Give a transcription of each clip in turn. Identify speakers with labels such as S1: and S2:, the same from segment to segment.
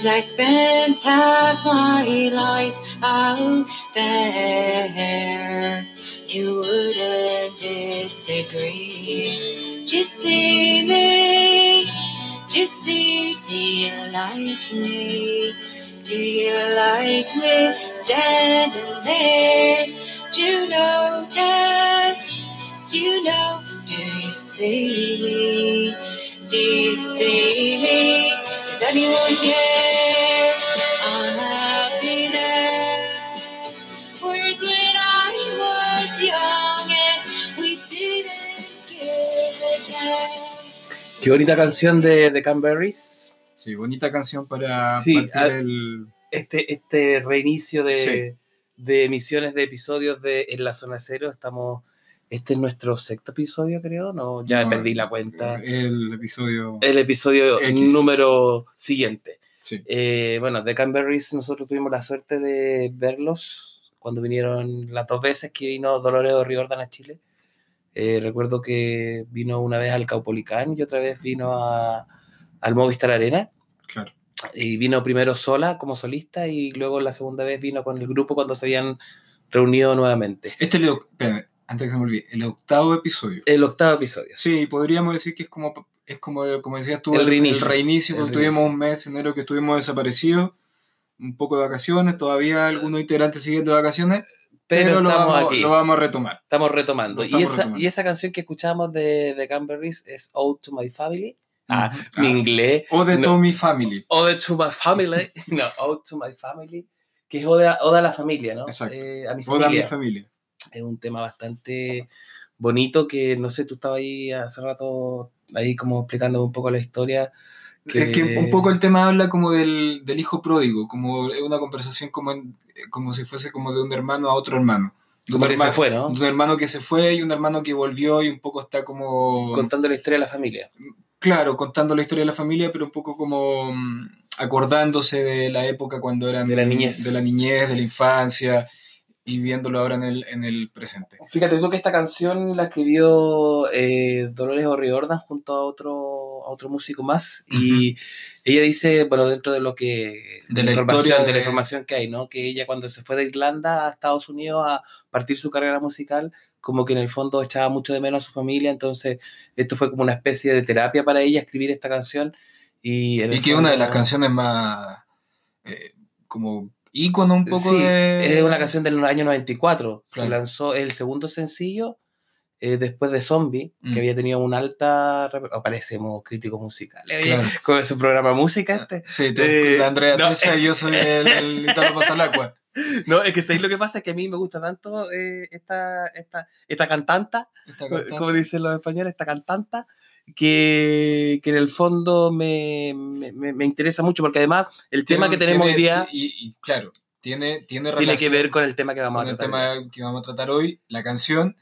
S1: Cause I spent half my life out there. You wouldn't disagree. Just see me. Just see, do you like me? Do you like me standing there? Do you notice? Do you know? Do you see me? Do you see me? Does anyone care? On happiness. Where's when I was young and we didn't give a damn?
S2: Qué bonita canción de, de Canberries.
S3: Sí, bonita canción para
S2: Sí,
S3: partir
S2: ah,
S3: el...
S2: Este, este reinicio de,
S3: Sí.
S2: de emisiones de episodios de En la Zona Cero. Estamos. Este es nuestro sexto episodio, creo. No, ya
S3: no,
S2: perdí la cuenta.
S3: El episodio...
S2: El episodio
S3: X.
S2: número siguiente.
S3: sí.
S2: Eh, bueno, de Canberries nosotros tuvimos la suerte de verlos cuando vinieron las dos veces que vino Dolores O'Riordan a Chile. Eh, recuerdo que vino una vez al Caupolicán y otra vez vino a- al Movistar Arena.
S3: Claro.
S2: Y vino primero sola como solista y luego la segunda vez vino con el grupo cuando se habían reunido nuevamente.
S3: Este oc- espérame, antes que se me olvide, el octavo episodio.
S2: El octavo episodio.
S3: Sí, podríamos decir que es como, es como, como decías tú,
S2: El
S3: el,
S2: reinicio.
S3: el reinicio, porque tuvimos un mes, enero, que estuvimos desaparecidos, un poco de vacaciones, todavía algunos integrantes siguen de vacaciones,
S2: Pero,
S3: pero, lo, vamos,
S2: aquí.
S3: lo vamos a retomar.
S2: Estamos retomando. Y, esa,
S3: retomando.
S2: y esa canción que escuchamos de, de es Ode to My Family. Ah,
S3: Ujú.
S2: mi
S3: Ah,
S2: inglés.
S3: O de
S2: no.
S3: Tommy Family.
S2: Ode to My Family. no, Ode to My Family. Que es Ode a, Ode a la familia, ¿no?
S3: Exacto.
S2: Eh, a mi
S3: O de
S2: familia.
S3: mi familia.
S2: Es un tema bastante bonito que, no sé, tú estabas ahí hace rato, ahí como explicándome un poco la historia.
S3: Es que un poco el tema habla como del, del hijo pródigo, como es una conversación como, en- como si fuese como de un hermano a otro hermano. De un,
S2: Como que se
S3: hermano,
S2: fue, ¿no?
S3: de un hermano que se fue y un hermano que volvió y un poco está como...
S2: Contando la historia de la familia.
S3: claro, contando la historia de la familia, pero un poco como mm, acordándose de la época cuando eran...
S2: De la niñez.
S3: De la niñez, de la infancia, y viéndolo ahora en el, en el presente.
S2: Fíjate tú que esta canción la escribió eh, Dolores O'Riordan junto a otro, a otro músico más y ella dice, bueno, dentro de lo que...
S3: De la
S2: información,
S3: historia
S2: de
S3: de-
S2: la información que hay, ¿no? Que ella cuando se fue de Irlanda a Estados Unidos a partir su carrera musical, como que en el fondo echaba mucho de menos a su familia, entonces esto fue como una especie de terapia para ella escribir esta canción. Y,
S3: Y que es una de las canciones más... eh, como ícono un poco
S2: Sí,
S3: de...
S2: es una canción del año 94. Se
S3: Claro.
S2: lanzó el segundo sencillo eh, después de Zombie,
S3: Mm.
S2: que había tenido una alta. rep- O parecemos críticos musicales. oye,
S3: Claro.
S2: Con su programa música este.
S3: Sí, te,
S2: Eh,
S3: Andrea
S2: no,
S3: y yo soy el, el Italo Pasalacua.
S2: No, es que ¿sabéis lo que pasa? Es que a mí me gusta tanto eh, esta, esta, esta cantanta,
S3: Esta cantante.
S2: como dicen los españoles, esta cantanta, que, que en el fondo me, me, me- interesa mucho, porque además el
S3: Tiene
S2: tema que tenemos hoy día
S3: Y, y claro, tiene, tiene,
S2: tiene que ver con el tema que vamos
S3: con
S2: a
S3: el
S2: tratar.
S3: tema que vamos a tratar hoy, la canción,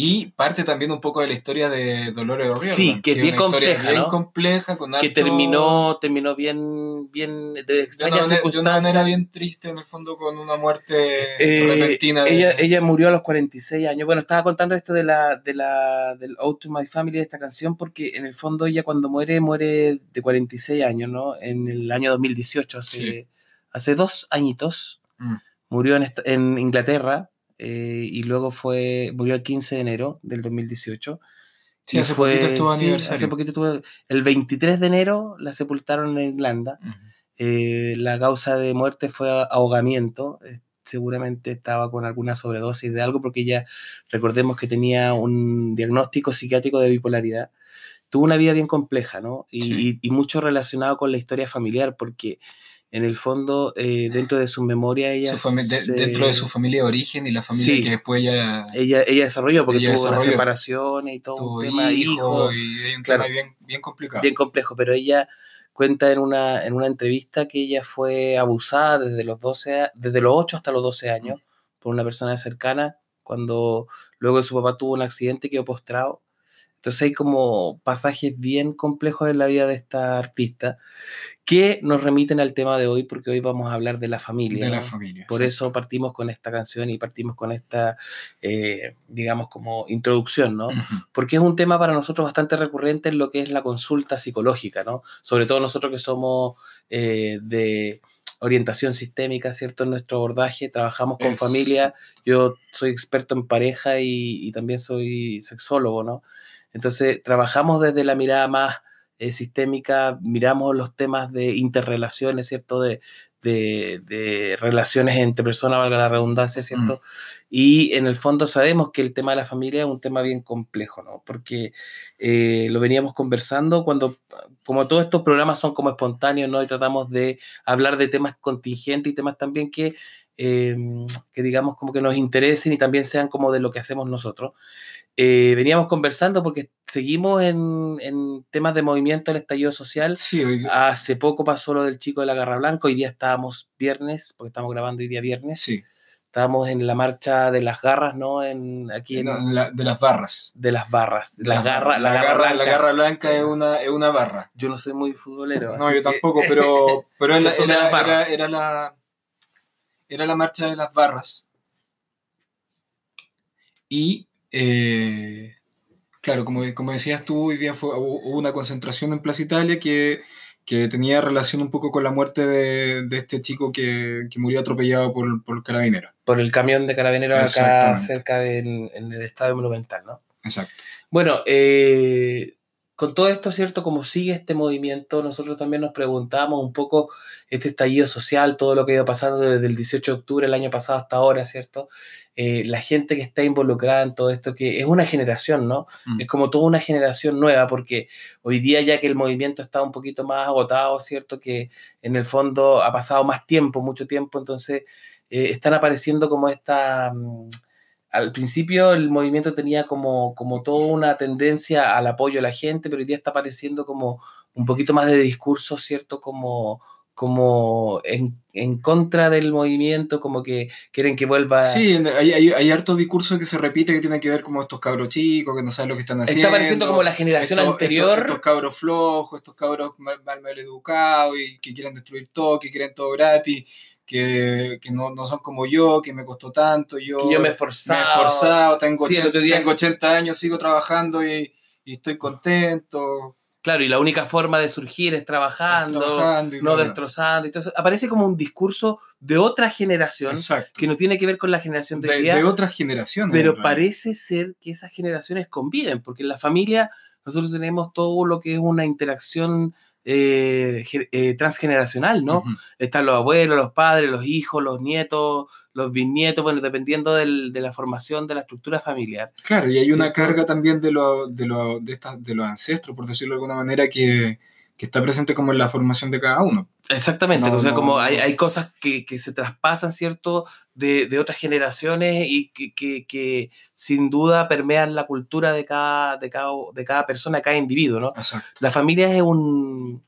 S3: y parte también un poco de la historia de Dolores O'Riordan.
S2: Sí, que es bien compleja,
S3: bien
S2: ¿no?
S3: compleja, con
S2: que
S3: harto-
S2: terminó, terminó bien, bien de
S3: de una,
S2: extrañas
S3: manera, de una
S2: circunstancias.
S3: manera bien triste, en el fondo, con una muerte
S2: Eh,
S3: repentina. de-
S2: ella, ella murió a los 46 años. Bueno, estaba contando esto de la, de la, del Ode to My Family de esta canción, porque en el fondo ella cuando muere, muere de 46 años, ¿no? En el año 2018, hace,
S3: Sí.
S2: hace dos añitos.
S3: Mm.
S2: Murió en, en Inglaterra eh, y luego fue, murió el 15 de enero del 2018.
S3: Sí,
S2: Y
S3: hace poquito estuvo
S2: sí,
S3: aniversario.
S2: hace poquito estuvo- el 23 de enero la sepultaron en Irlanda. Eh, la causa de muerte fue ahogamiento. eh, seguramente estaba con alguna sobredosis de algo, porque ella, recordemos que tenía un diagnóstico psiquiátrico de bipolaridad. Tuvo una vida bien compleja, ¿no? Y,
S3: Sí.
S2: y- y mucho relacionado con la historia familiar, porque en el fondo, eh, dentro de su memoria, ella...
S3: Su fami- de-
S2: se-
S3: Dentro de su familia de origen y la familia
S2: Sí.
S3: que después ya
S2: Ella, ella desarrolló, porque
S3: Ella
S2: tuvo una
S3: desarrolló.
S2: separación y todo
S3: tuvo
S2: un tema
S3: hijos
S2: hijo,
S3: y hay un
S2: claro.
S3: tema bien, bien complicado.
S2: bien complejo, pero ella cuenta en una, en una entrevista que ella fue abusada desde los 12, a- desde los 8 hasta los 12 años por una persona cercana, cuando luego su papá tuvo un accidente y quedó postrado. Entonces hay como pasajes bien complejos en la vida de esta artista que nos remiten al tema de hoy, porque hoy vamos a hablar de la familia.
S3: de la
S2: ¿no?
S3: familia.
S2: Por
S3: exacto.
S2: eso partimos con esta canción y partimos con esta, eh, digamos, como introducción, ¿no?
S3: Ujú.
S2: porque es un tema para nosotros bastante recurrente en lo que es la consulta psicológica, ¿no? Sobre todo nosotros que somos eh, de orientación sistémica, ¿cierto? En nuestro abordaje, trabajamos con
S3: Es-
S2: familia, yo soy experto en pareja y, y también soy sexólogo, ¿no? Entonces, trabajamos desde la mirada más eh, sistémica, miramos los temas de interrelaciones, ¿cierto? De, de, de relaciones entre personas, valga la redundancia, ¿cierto? Y en el fondo sabemos que el tema de la familia es un tema bien complejo, ¿no? Porque eh, lo veníamos conversando cuando, como todos estos programas son como espontáneos, ¿no? Y tratamos de hablar de temas contingentes y temas también que, eh, que digamos, como que nos interesen y también sean como de lo que hacemos nosotros. Eh, veníamos conversando porque seguimos en, en temas de movimiento del estallido social.
S3: Sí,
S2: Hace poco pasó lo del chico de la Garra Blanca, hoy día estábamos viernes, porque estamos grabando hoy día viernes.
S3: sí.
S2: Estábamos en la marcha de las garras, ¿no? En, aquí en,
S3: No, la- de las barras.
S2: de las barras. Las
S3: La-
S2: garras, la,
S3: la,
S2: garra,
S3: garra, la
S2: blanca.
S3: garra blanca es una, es una barra.
S2: Yo no soy muy futbolero.
S3: No, yo
S2: que-
S3: tampoco, pero, pero era, era- era- era la, era la marcha de las barras. Y, eh, claro, como, como decías tú, hoy día fue, hubo una concentración en Plaza Italia que, que tenía relación un poco con la muerte de, de este chico que, que murió atropellado por, por carabineros.
S2: Por el camión de carabineros acá cerca de, en, en el estadio monumental, ¿no?
S3: Exacto.
S2: Bueno, eh, con todo esto, ¿cierto? Como sigue este movimiento, nosotros también nos preguntamos un poco este estallido social, todo lo que ha ido pasando desde el 18 de octubre del año pasado hasta ahora, ¿cierto? Eh, la gente que está involucrada en todo esto, que es una generación, ¿no?
S3: Mm.
S2: Es como toda una generación nueva, porque hoy día ya que el movimiento está un poquito más agotado, ¿cierto? Que en el fondo ha pasado más tiempo, mucho tiempo, entonces eh, están apareciendo como esta... mm, al principio el movimiento tenía como, como toda una tendencia al apoyo a la gente, pero hoy día está apareciendo como un poquito más de discurso, ¿cierto? Como, como en, en contra del movimiento, como que quieren que vuelva...
S3: Sí, hay, hay, hay harto discurso que se repite que tiene que ver como estos cabros chicos que no saben lo que están haciendo.
S2: Está apareciendo como la generación
S3: estos-
S2: anterior.
S3: Estos, estos cabros flojos, estos cabros mal, mal, mal educados y que quieren destruir todo, que quieren todo gratis, que, que no, no son como yo, que me costó tanto, yo,
S2: que yo me he
S3: me he
S2: esforzado.
S3: tengo,
S2: Sí, el
S3: 80,
S2: otro día-
S3: tengo 80 años, sigo trabajando y, y estoy contento.
S2: Claro, y la única forma de surgir es trabajando, no destrozando. Entonces aparece como un discurso de otra generación
S3: Exacto.
S2: que no tiene que ver con la generación de,
S3: De,
S2: día,
S3: de otras generaciones.
S2: pero parece ser que esas generaciones conviven, porque en la familia nosotros tenemos todo lo que es una interacción eh, eh, transgeneracional, ¿no? Están los abuelos, los padres, los hijos, los nietos, los bisnietos, bueno, dependiendo del- de la formación de la estructura familiar.
S3: Claro, y hay una carga también de, lo, de, lo, de, esta- de los ancestros, por decirlo de alguna manera, que, que está presente como en la formación de cada uno.
S2: Exactamente,
S3: No,
S2: o sea,
S3: no,
S2: como hay, hay cosas que, que se traspasan, ¿cierto?, de, de otras generaciones y que, que- que sin duda permean la cultura de cada, de cada, de cada persona, de cada individuo, ¿no?
S3: Exacto.
S2: La familia es un,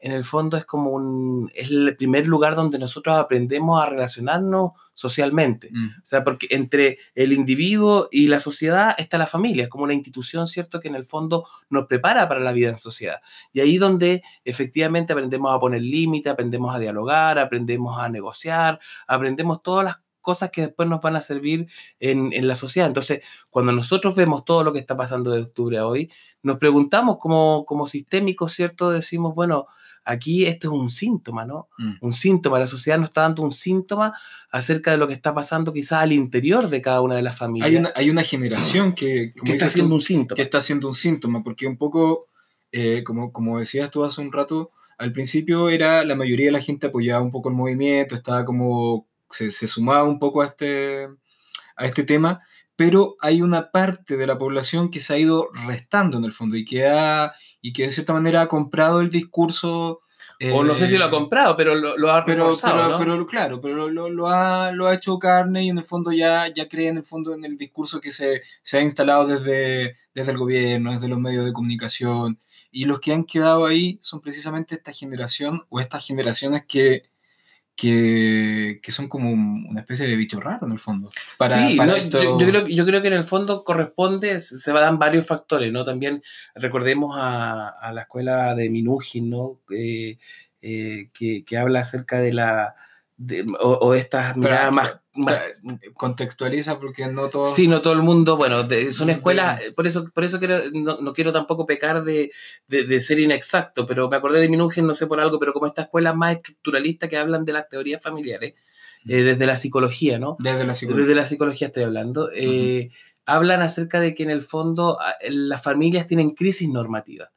S2: en el fondo es como un, es el primer lugar donde nosotros aprendemos a relacionarnos socialmente.
S3: Mm.
S2: O sea, porque entre el individuo y la sociedad está la familia, es como una institución, ¿cierto?, que en el fondo nos prepara para la vida en sociedad. Y ahí donde efectivamente aprendemos a poner límites, aprendemos a dialogar, aprendemos a negociar, aprendemos todas las cosas que después nos van a servir en, en la sociedad. Entonces, cuando nosotros vemos todo lo que está pasando de octubre a hoy, nos preguntamos como, como sistémicos, ¿cierto? Decimos, bueno, aquí esto es un síntoma, ¿no?
S3: Mm.
S2: Un síntoma, la sociedad nos está dando un síntoma acerca de lo que está pasando quizás al interior de cada una de las familias.
S3: Hay una, hay una generación que, como
S2: que está haciendo un síntoma.
S3: que está haciendo un síntoma, porque un poco, eh, como, como decías tú hace un rato, al principio era la mayoría de la gente apoyaba un poco el movimiento, estaba como, se, se sumaba un poco a este, a este tema, pero hay una parte de la población que se ha ido restando en el fondo y que, ha, y que de cierta manera ha comprado el discurso
S2: o no sé si lo ha
S3: Eh,
S2: comprado, pero lo, lo ha
S3: pero,
S2: reforzado,
S3: pero,
S2: ¿no?
S3: pero claro, pero lo, lo- lo ha, lo ha hecho carne y en el fondo ya, ya cree en el fondo en el discurso que se, se ha instalado desde, desde el gobierno, desde los medios de comunicación. Y los que han quedado ahí son precisamente esta generación o estas generaciones que, que, que son como una especie de bicho raro en el fondo. Para,
S2: sí,
S3: para
S2: no,
S3: esto-
S2: yo, yo creo, yo creo que en el fondo corresponde, se dan varios factores, ¿no? También recordemos a, a la escuela de Minujín, ¿no? Eh, eh, que, que habla acerca de la... de- o, o estas miradas más, más-
S3: contextualiza porque no todo...
S2: Sí, no todo el mundo, bueno, de- son
S3: De-
S2: escuelas, eh, por eso, por eso quiero- no, no quiero tampoco pecar de, de- de ser inexacto, pero me acordé de Minujín, no sé por algo, pero como estas escuelas más estructuralistas que hablan de las teorías familiares, eh, desde la psicología, ¿no?
S3: Desde la psicología.
S2: Desde la psicología estoy hablando, eh, hablan acerca de que en el fondo a- las familias tienen crisis normativa.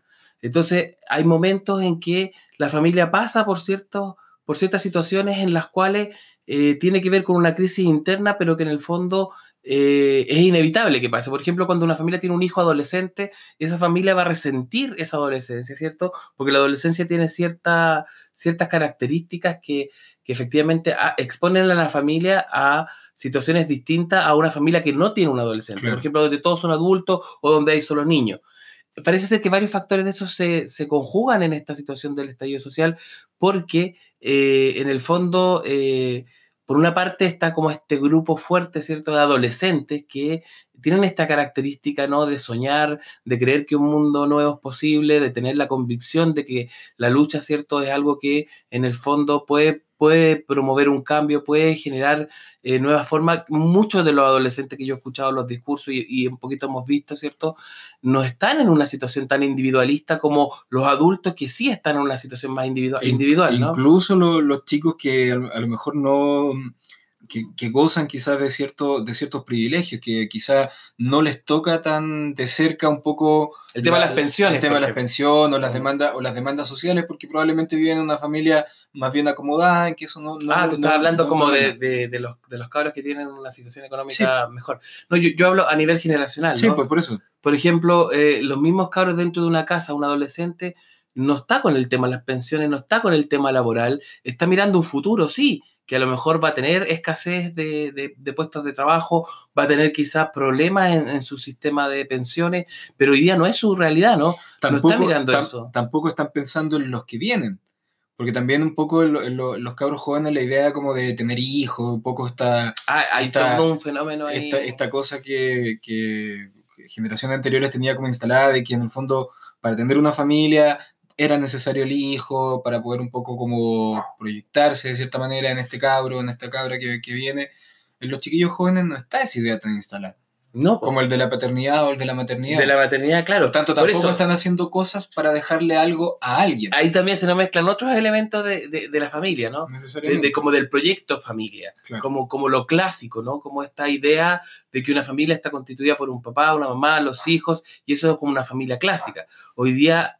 S2: Entonces, hay momentos en que la familia pasa por, ciertos, por ciertas situaciones en las cuales eh, tiene que ver con una crisis interna, pero que en el fondo eh, es inevitable que pase. Por ejemplo, cuando una familia tiene un hijo adolescente, esa familia va a resentir esa adolescencia, ¿cierto? Porque la adolescencia tiene cierta, ciertas características que, que efectivamente ah, exponen a la familia a situaciones distintas a una familia que no tiene un adolescente.
S3: Claro.
S2: Por ejemplo, donde todos son adultos o donde hay solo niños. Parece ser que varios factores de eso se, se conjugan en esta situación del estallido social porque eh, en el fondo, eh, por una parte está como este grupo fuerte, ¿cierto?, de adolescentes que tienen esta característica, ¿no?, de soñar, de creer que un mundo nuevo es posible, de tener la convicción de que la lucha, ¿cierto?, es algo que en el fondo puede, puede promover un cambio, puede generar eh, nuevas formas. Muchos de los adolescentes que yo he escuchado los discursos y, y un poquito hemos visto, ¿cierto?, no están en una situación tan individualista como los adultos que sí están en una situación más individual,
S3: In-
S2: individual ¿no?
S3: Incluso lo- los chicos que a lo mejor no, que, que gozan quizás de, cierto, de ciertos privilegios, que quizás no les toca tan de cerca un poco
S2: El tema de
S3: la-
S2: las pensiones.
S3: el tema de las pensiones o las demandas o las demandas sociales, porque probablemente viven en una familia más bien acomodada, en que eso no, no-
S2: Ah, tú
S3: no-
S2: estás hablando
S3: no
S2: como de, de, de los, de los cabros que tienen una situación económica mejor. No, yo, yo hablo a nivel generacional,
S3: Sí, pues por eso.
S2: Por ejemplo, eh, los mismos cabros dentro de una casa, un adolescente, no está con el tema de las pensiones, no está con el tema laboral, está mirando un futuro, sí, que a lo mejor va a tener escasez de, de- de puestos de trabajo, va a tener quizás problemas en, en su sistema de pensiones, pero hoy día no es su realidad, ¿no?
S3: Tampoco,
S2: mirando
S3: tam-
S2: eso.
S3: tampoco están pensando en los que vienen. Porque también un poco en lo- en lo- los cabros jóvenes la idea como de tener hijos, un poco esta,
S2: Ah, hay
S3: Está-
S2: todo un fenómeno ahí.
S3: esta, esta cosa que, que generaciones anteriores tenía como instalada de que en el fondo para tener una familia era necesario el hijo para poder un poco como proyectarse de cierta manera en este cabro, en esta cabra que, que viene. En los chiquillos jóvenes no está esa idea tan instalada,
S2: no,
S3: como el de la paternidad o el de la maternidad.
S2: de la maternidad, claro.
S3: Por tanto,
S2: Por
S3: tampoco
S2: eso-
S3: están haciendo cosas para dejarle algo a alguien.
S2: Ahí también se nos mezclan otros elementos de, de- de la familia, ¿no?
S3: Necesariamente.
S2: de- como del proyecto familia,
S3: Claro.
S2: como, como lo clásico, ¿no? Como esta idea de que una familia está constituida por un papá, una mamá, los hijos, y eso es como una familia clásica. Hoy día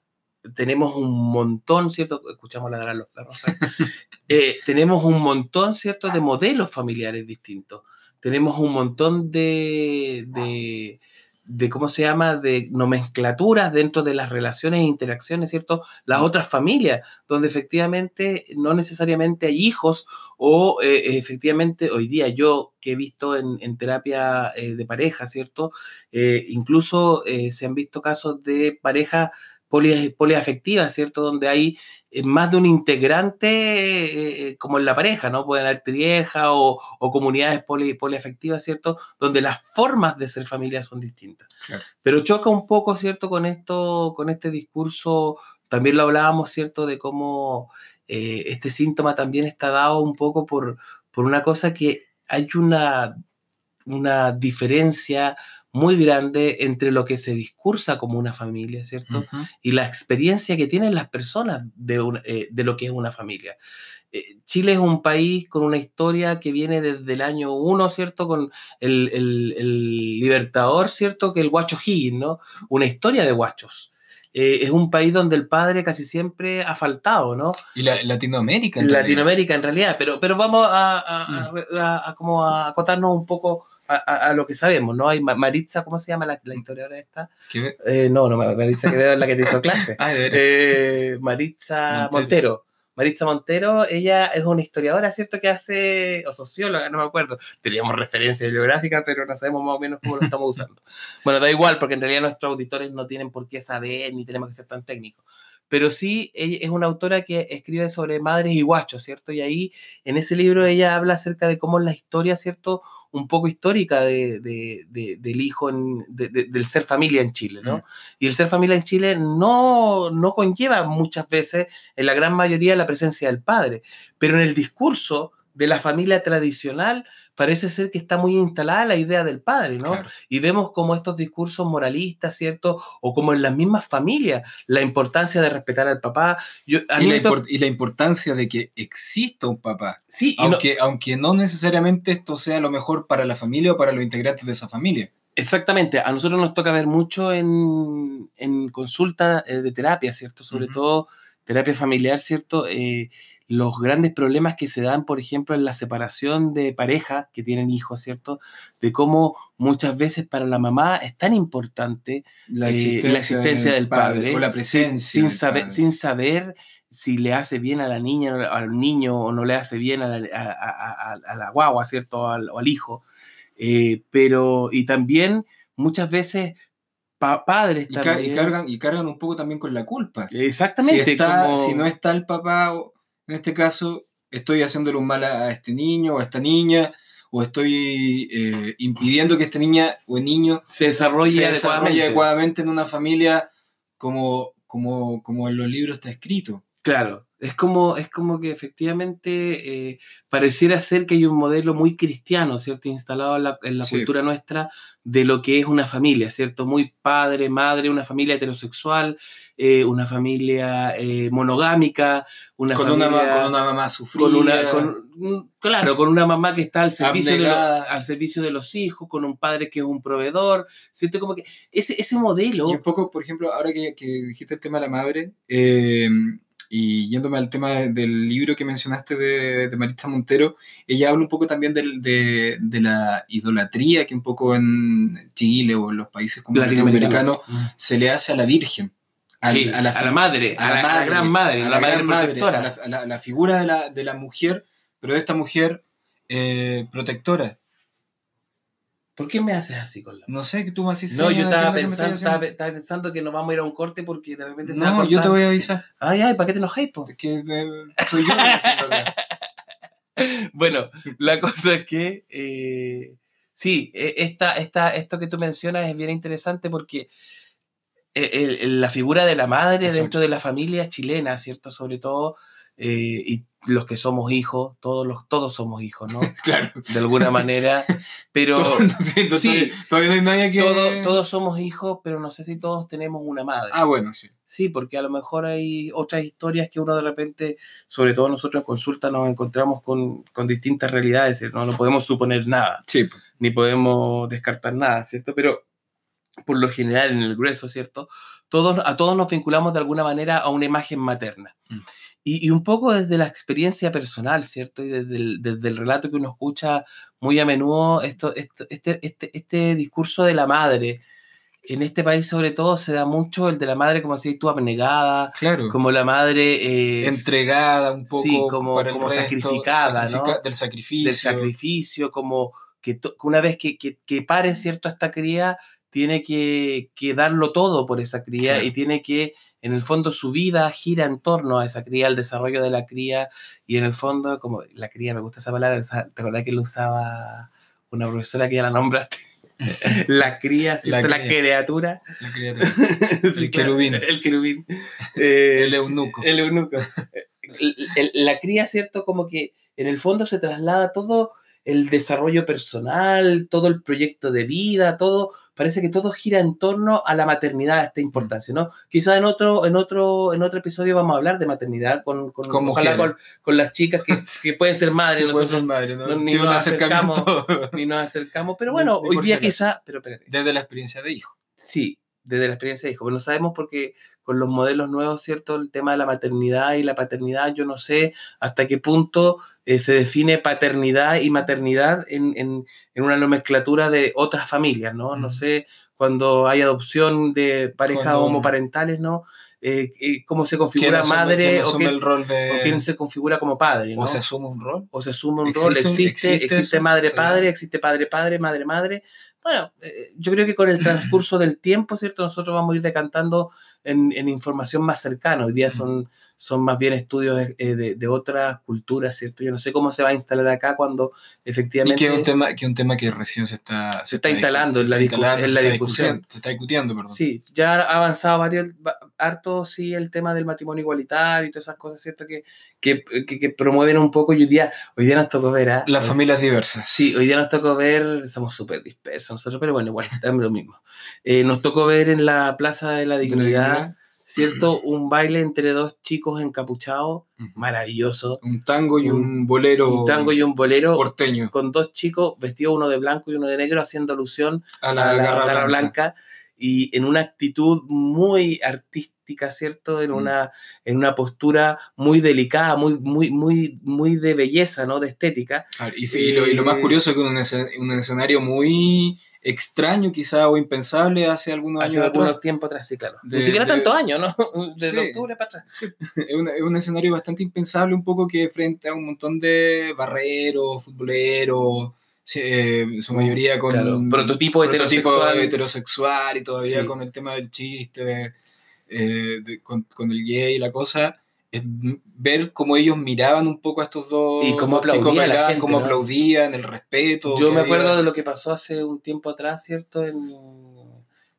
S2: tenemos un montón, ¿cierto? Escuchamos ladrar a los perros. ¿eh? Tenemos un montón, ¿cierto?, de modelos familiares distintos. Tenemos un montón de, de, de, ¿cómo se llama?, de nomenclaturas dentro de las relaciones e interacciones, ¿cierto? Las otras familias, donde efectivamente no necesariamente hay hijos o eh, efectivamente hoy día yo que he visto en, en terapia eh, de pareja, ¿cierto? Eh, incluso se han visto casos de parejas poli, poliafectivas, ¿cierto? Donde hay eh, más de un integrante eh, eh, como en la pareja, ¿no? Pueden haber trieja o, o comunidades poli, poliafectivas, ¿cierto? Donde las formas de ser familia son distintas.
S3: Claro.
S2: Pero choca un poco, ¿cierto? Con esto, con este discurso, también lo hablábamos, ¿cierto? De cómo eh, este síntoma también está dado un poco por, por una cosa que hay una, una diferencia muy grande entre lo que se discursa como una familia, ¿cierto? Y la experiencia que tienen las personas de, un- eh, de lo que es una familia. Eh, Chile es un país con una historia que viene desde el año 1, ¿cierto? Con el, el- el libertador, ¿cierto? Que el guacho Higgins, ¿no? Una historia de guachos. Eh, es un país donde el padre casi siempre ha faltado, ¿no?
S3: Y la, Latinoamérica. en realidad.
S2: Latinoamérica en realidad, pero, pero vamos a, a- a-
S3: Mm.
S2: a- a como a acotarnos un poco a, a- lo que sabemos, ¿no? Hay Ma- Maritza, ¿cómo se llama la, la historiadora esta?
S3: ¿Qué?
S2: Eh, no, no, Maritza Quevedo es la que te hizo clase.
S3: Ah.
S2: Eh, Maritza
S3: Montero.
S2: Montero. Maritza Montero, ella es una historiadora, ¿cierto? Que hace, o socióloga, no me acuerdo. Teníamos referencia bibliográfica, pero no sabemos más o menos cómo lo estamos usando. bueno, da igual, porque en realidad nuestros auditores no tienen por qué saber, ni tenemos que ser tan técnicos pero sí ella es una autora que escribe sobre madres y guachos, ¿cierto? Y ahí en ese libro ella habla acerca de cómo es la historia, ¿cierto? Un poco histórica de, de, de, del hijo, en, del ser familia en Chile, ¿no?
S3: Mm.
S2: Y el ser familia en Chile no, no conlleva muchas veces, en la gran mayoría, la presencia del padre, pero en el discurso de la familia tradicional parece ser que está muy instalada la idea del padre, ¿no?
S3: Claro.
S2: Y vemos como estos discursos moralistas, ¿cierto? O como en las mismas familias, la importancia de respetar al papá. Yo, a
S3: Y la, y importancia de que exista un papá.
S2: Sí, y no-
S3: Aunque, aunque no necesariamente esto sea lo mejor para la familia o para los integrantes de esa familia.
S2: exactamente. A nosotros nos toca ver mucho en, en consulta eh, de terapia, ¿cierto? Sobre todo terapia familiar, ¿cierto? Eh, los grandes problemas que se dan, por ejemplo, en la separación de parejas que tienen hijos, ¿cierto? De cómo muchas veces para la mamá es tan importante
S3: La
S2: eh,
S3: existencia,
S2: la existencia del padre,
S3: O la presencia.
S2: sin, saber,
S3: padre.
S2: sin saber si le hace bien a la niña, al niño, o no le hace bien a la, a- a- a- a la guagua, ¿cierto? Al, o al hijo. Eh, pero, y también muchas veces pa- padres
S3: Y, y cargan, y cargan un poco también con la culpa.
S2: Exactamente.
S3: si, está,
S2: como-
S3: si no está el papá, o- en este caso, estoy haciéndole un mal a, este niño o a esta niña, o estoy eh, impidiendo que esta niña o niño
S2: se desarrolla
S3: se
S2: adecuadamente.
S3: desarrolle adecuadamente en una familia como, como, como en los libros está escrito.
S2: Claro, es como, es como que efectivamente eh, pareciera ser que hay un modelo muy cristiano, ¿cierto? Instalado en la, en la
S3: Sí.
S2: cultura nuestra de lo que es una familia, ¿cierto? Muy padre, madre, una familia heterosexual, eh, una familia eh, monogámica, una
S3: Con
S2: familia...
S3: una, con una mamá sufrida.
S2: con una, con- mm, claro, con una mamá que está al servicio, de lo-
S3: Abnegada.
S2: al servicio de los hijos, con un padre que es un proveedor, ¿cierto? Como que ese, ese modelo...
S3: Y un poco, por ejemplo, ahora que, que dijiste el tema de la madre, eh, y yéndome al tema del libro que mencionaste de, de Maritza Montero, ella habla un poco también del- de, de la idolatría que un poco en Chile o en los países como latinoamericanos se le hace a la Virgen. al-
S2: Sí, a la, madre, a la, a la gran madre,
S3: a
S2: a
S3: la,
S2: la, madre
S3: gran madre,
S2: protectora.
S3: a la, a la- a la figura de la, de la mujer, pero de esta mujer eh, protectora.
S2: ¿Por qué me haces así con la
S3: No sé, que tú me haces
S2: No, yo estaba
S3: ¿qué es lo que me
S2: pensando, estaba, estaba pensando que nos vamos a ir a un corte porque de repente se va a
S3: No, yo te voy a avisar.
S2: Ay, ay, ¿para qué te enojáis, po?
S3: Que eh, soy yo.
S2: Bueno, la cosa es que eh, sí, eh, esta, esta, esto que tú mencionas es bien interesante porque eh, el- el- la figura de la madre
S3: Exacto.
S2: dentro de la familia chilena, ¿cierto? Sobre todo, eh, y los que somos hijos, todos, los, todos somos hijos, ¿no?
S3: Claro.
S2: De alguna manera, pero...
S3: Todo- sí, to-
S2: sí.
S3: todavía, no hay nadie que.
S2: todo- todos somos hijos, pero no sé si todos tenemos una madre.
S3: Ah, bueno, sí.
S2: Sí, porque a lo mejor hay otras historias que uno de repente, sobre todo nosotros en consulta, nos encontramos con, con distintas realidades, ¿no? no podemos suponer nada,
S3: Sí,
S2: ni podemos descartar nada, ¿cierto? Pero por lo general, en el grueso, ¿cierto? Todos, a todos nos vinculamos de alguna manera a una imagen materna.
S3: Mm.
S2: Y, y un poco desde la experiencia personal, ¿cierto? Y desde el, desde el relato que uno escucha muy a menudo, esto, esto- este, este, este discurso de la madre, en este país sobre todo se da mucho el de la madre, como decís tú, abnegada,
S3: Claro.
S2: como la madre... eh,
S3: Entregada un poco.
S2: sí, como-
S3: para el
S2: como
S3: resto,
S2: sacrificada, ¿no?
S3: Del sacrificio.
S2: del sacrificio, como que, una vez que, que, que pare, ¿cierto?, esta cría, tiene que, que darlo todo por esa cría
S3: Claro.
S2: y tiene que, en el fondo, su vida gira en torno a esa cría, al desarrollo de la cría y en el fondo, como la cría, me gusta esa palabra, ¿te acordás que lo usaba una profesora que ya la nombraste? la cría. La,
S3: cría.
S2: criatura.
S3: La criatura.
S2: Sí, claro,
S3: querubín.
S2: El querubín. Eh,
S3: El eunuco.
S2: El eunuco. El- el- la cría, ¿cierto? Como que en el fondo se traslada todo el desarrollo personal, todo el proyecto de vida, todo, parece que todo gira en torno a la maternidad, a esta importancia, ¿no? Quizás en otro, en otro, en otro episodio vamos a hablar de maternidad con, con,
S3: Con
S2: ojalá con, con las chicas que, que pueden ser madres,
S3: Puede ser
S2: nosotros
S3: madre, ¿no?
S2: ni nos
S3: acercamiento
S2: ni nos acercamos, pero bueno, hoy día
S3: si acaso.
S2: quizá, pero espérate.
S3: desde la experiencia de hijo.
S2: Sí, desde la experiencia de hijo, pero no sabemos porque con los modelos nuevos, ¿cierto? El tema de la maternidad y la paternidad, yo no sé hasta qué punto eh, se define paternidad y maternidad en, en- en una nomenclatura de otras familias, ¿no? No sé, cuando hay adopción de parejas
S3: Cuando-
S2: homoparentales, ¿no? eh, eh, cómo se
S3: ¿Quién
S2: configura
S3: asume,
S2: madre
S3: quién
S2: o, quién,
S3: el rol de...
S2: o quién se configura como padre. ¿no?
S3: o se asume un rol?
S2: o se asume un
S3: ¿Existe
S2: rol, existe,
S3: existe
S2: existe
S3: eso?
S2: madre
S3: Sí.
S2: padre, existe padre padre, madre madre. Bueno, eh, yo creo que con el transcurso del tiempo, ¿cierto? Nosotros vamos a ir decantando en, en información más cercana. Hoy día son, son más bien estudios eh, de, de otras culturas, ¿cierto? Yo no sé cómo se va a instalar acá cuando
S3: Y
S2: efectivamente...
S3: que es un tema, que es un tema que recién se está...
S2: Se está instalando
S3: se
S2: en la
S3: está
S2: discus-
S3: instalando,
S2: en
S3: se
S2: la discusión.
S3: Se está discutiendo, perdón.
S2: Sí, ya ha avanzado varios, va- harto, sí, el tema del matrimonio igualitario y todas esas cosas, ¿cierto? Que, que, que- que promueven un poco y hoy día, hoy día nos tocó ver, ¿ah?
S3: Las familias diversas.
S2: Sí, hoy día nos tocó ver, somos súper dispersos nosotros, pero bueno, igual, es lo mismo. Eh, nos tocó ver en la Plaza de la
S3: ¿De la
S2: Dignidad, ¿cierto? Un baile entre dos chicos encapuchados, maravilloso.
S3: Un tango y
S2: Un-
S3: un bolero
S2: Un tango y un bolero
S3: porteño
S2: con dos chicos vestidos uno de blanco y uno de negro haciendo alusión
S3: a la,
S2: a la
S3: garra, blanca.
S2: blanca. y en una actitud muy artística, ¿cierto? En
S3: Mm.
S2: una, en una postura muy delicada, muy, muy, muy, muy de belleza, ¿no? De estética.
S3: Y, y lo, y lo más
S2: Eh,
S3: curioso es que un, escen- un escenario muy extraño quizá o impensable hace algunos
S2: Hace
S3: años atrás.
S2: tiempos atrás, sí, claro.
S3: De-
S2: Ni siquiera
S3: de-
S2: tantos años, ¿no? Desde
S3: Sí.
S2: octubre para atrás.
S3: Es, un- es un escenario bastante impensable un poco que frente a un montón de barreros, futboleros, eh, su mayoría con
S2: Claro, prototipo heterosexual.
S3: heterosexual y todavía
S2: Sí.
S3: con el tema del chiste, eh, de- con, con el gay y la cosa, ver cómo ellos miraban un poco a estos dos,
S2: Y cómo
S3: dos chicos
S2: aplaudía la gente,
S3: cómo
S2: ¿no?
S3: aplaudían, el respeto.
S2: Yo me
S3: había.
S2: acuerdo de lo que pasó hace un tiempo atrás, ¿cierto? En-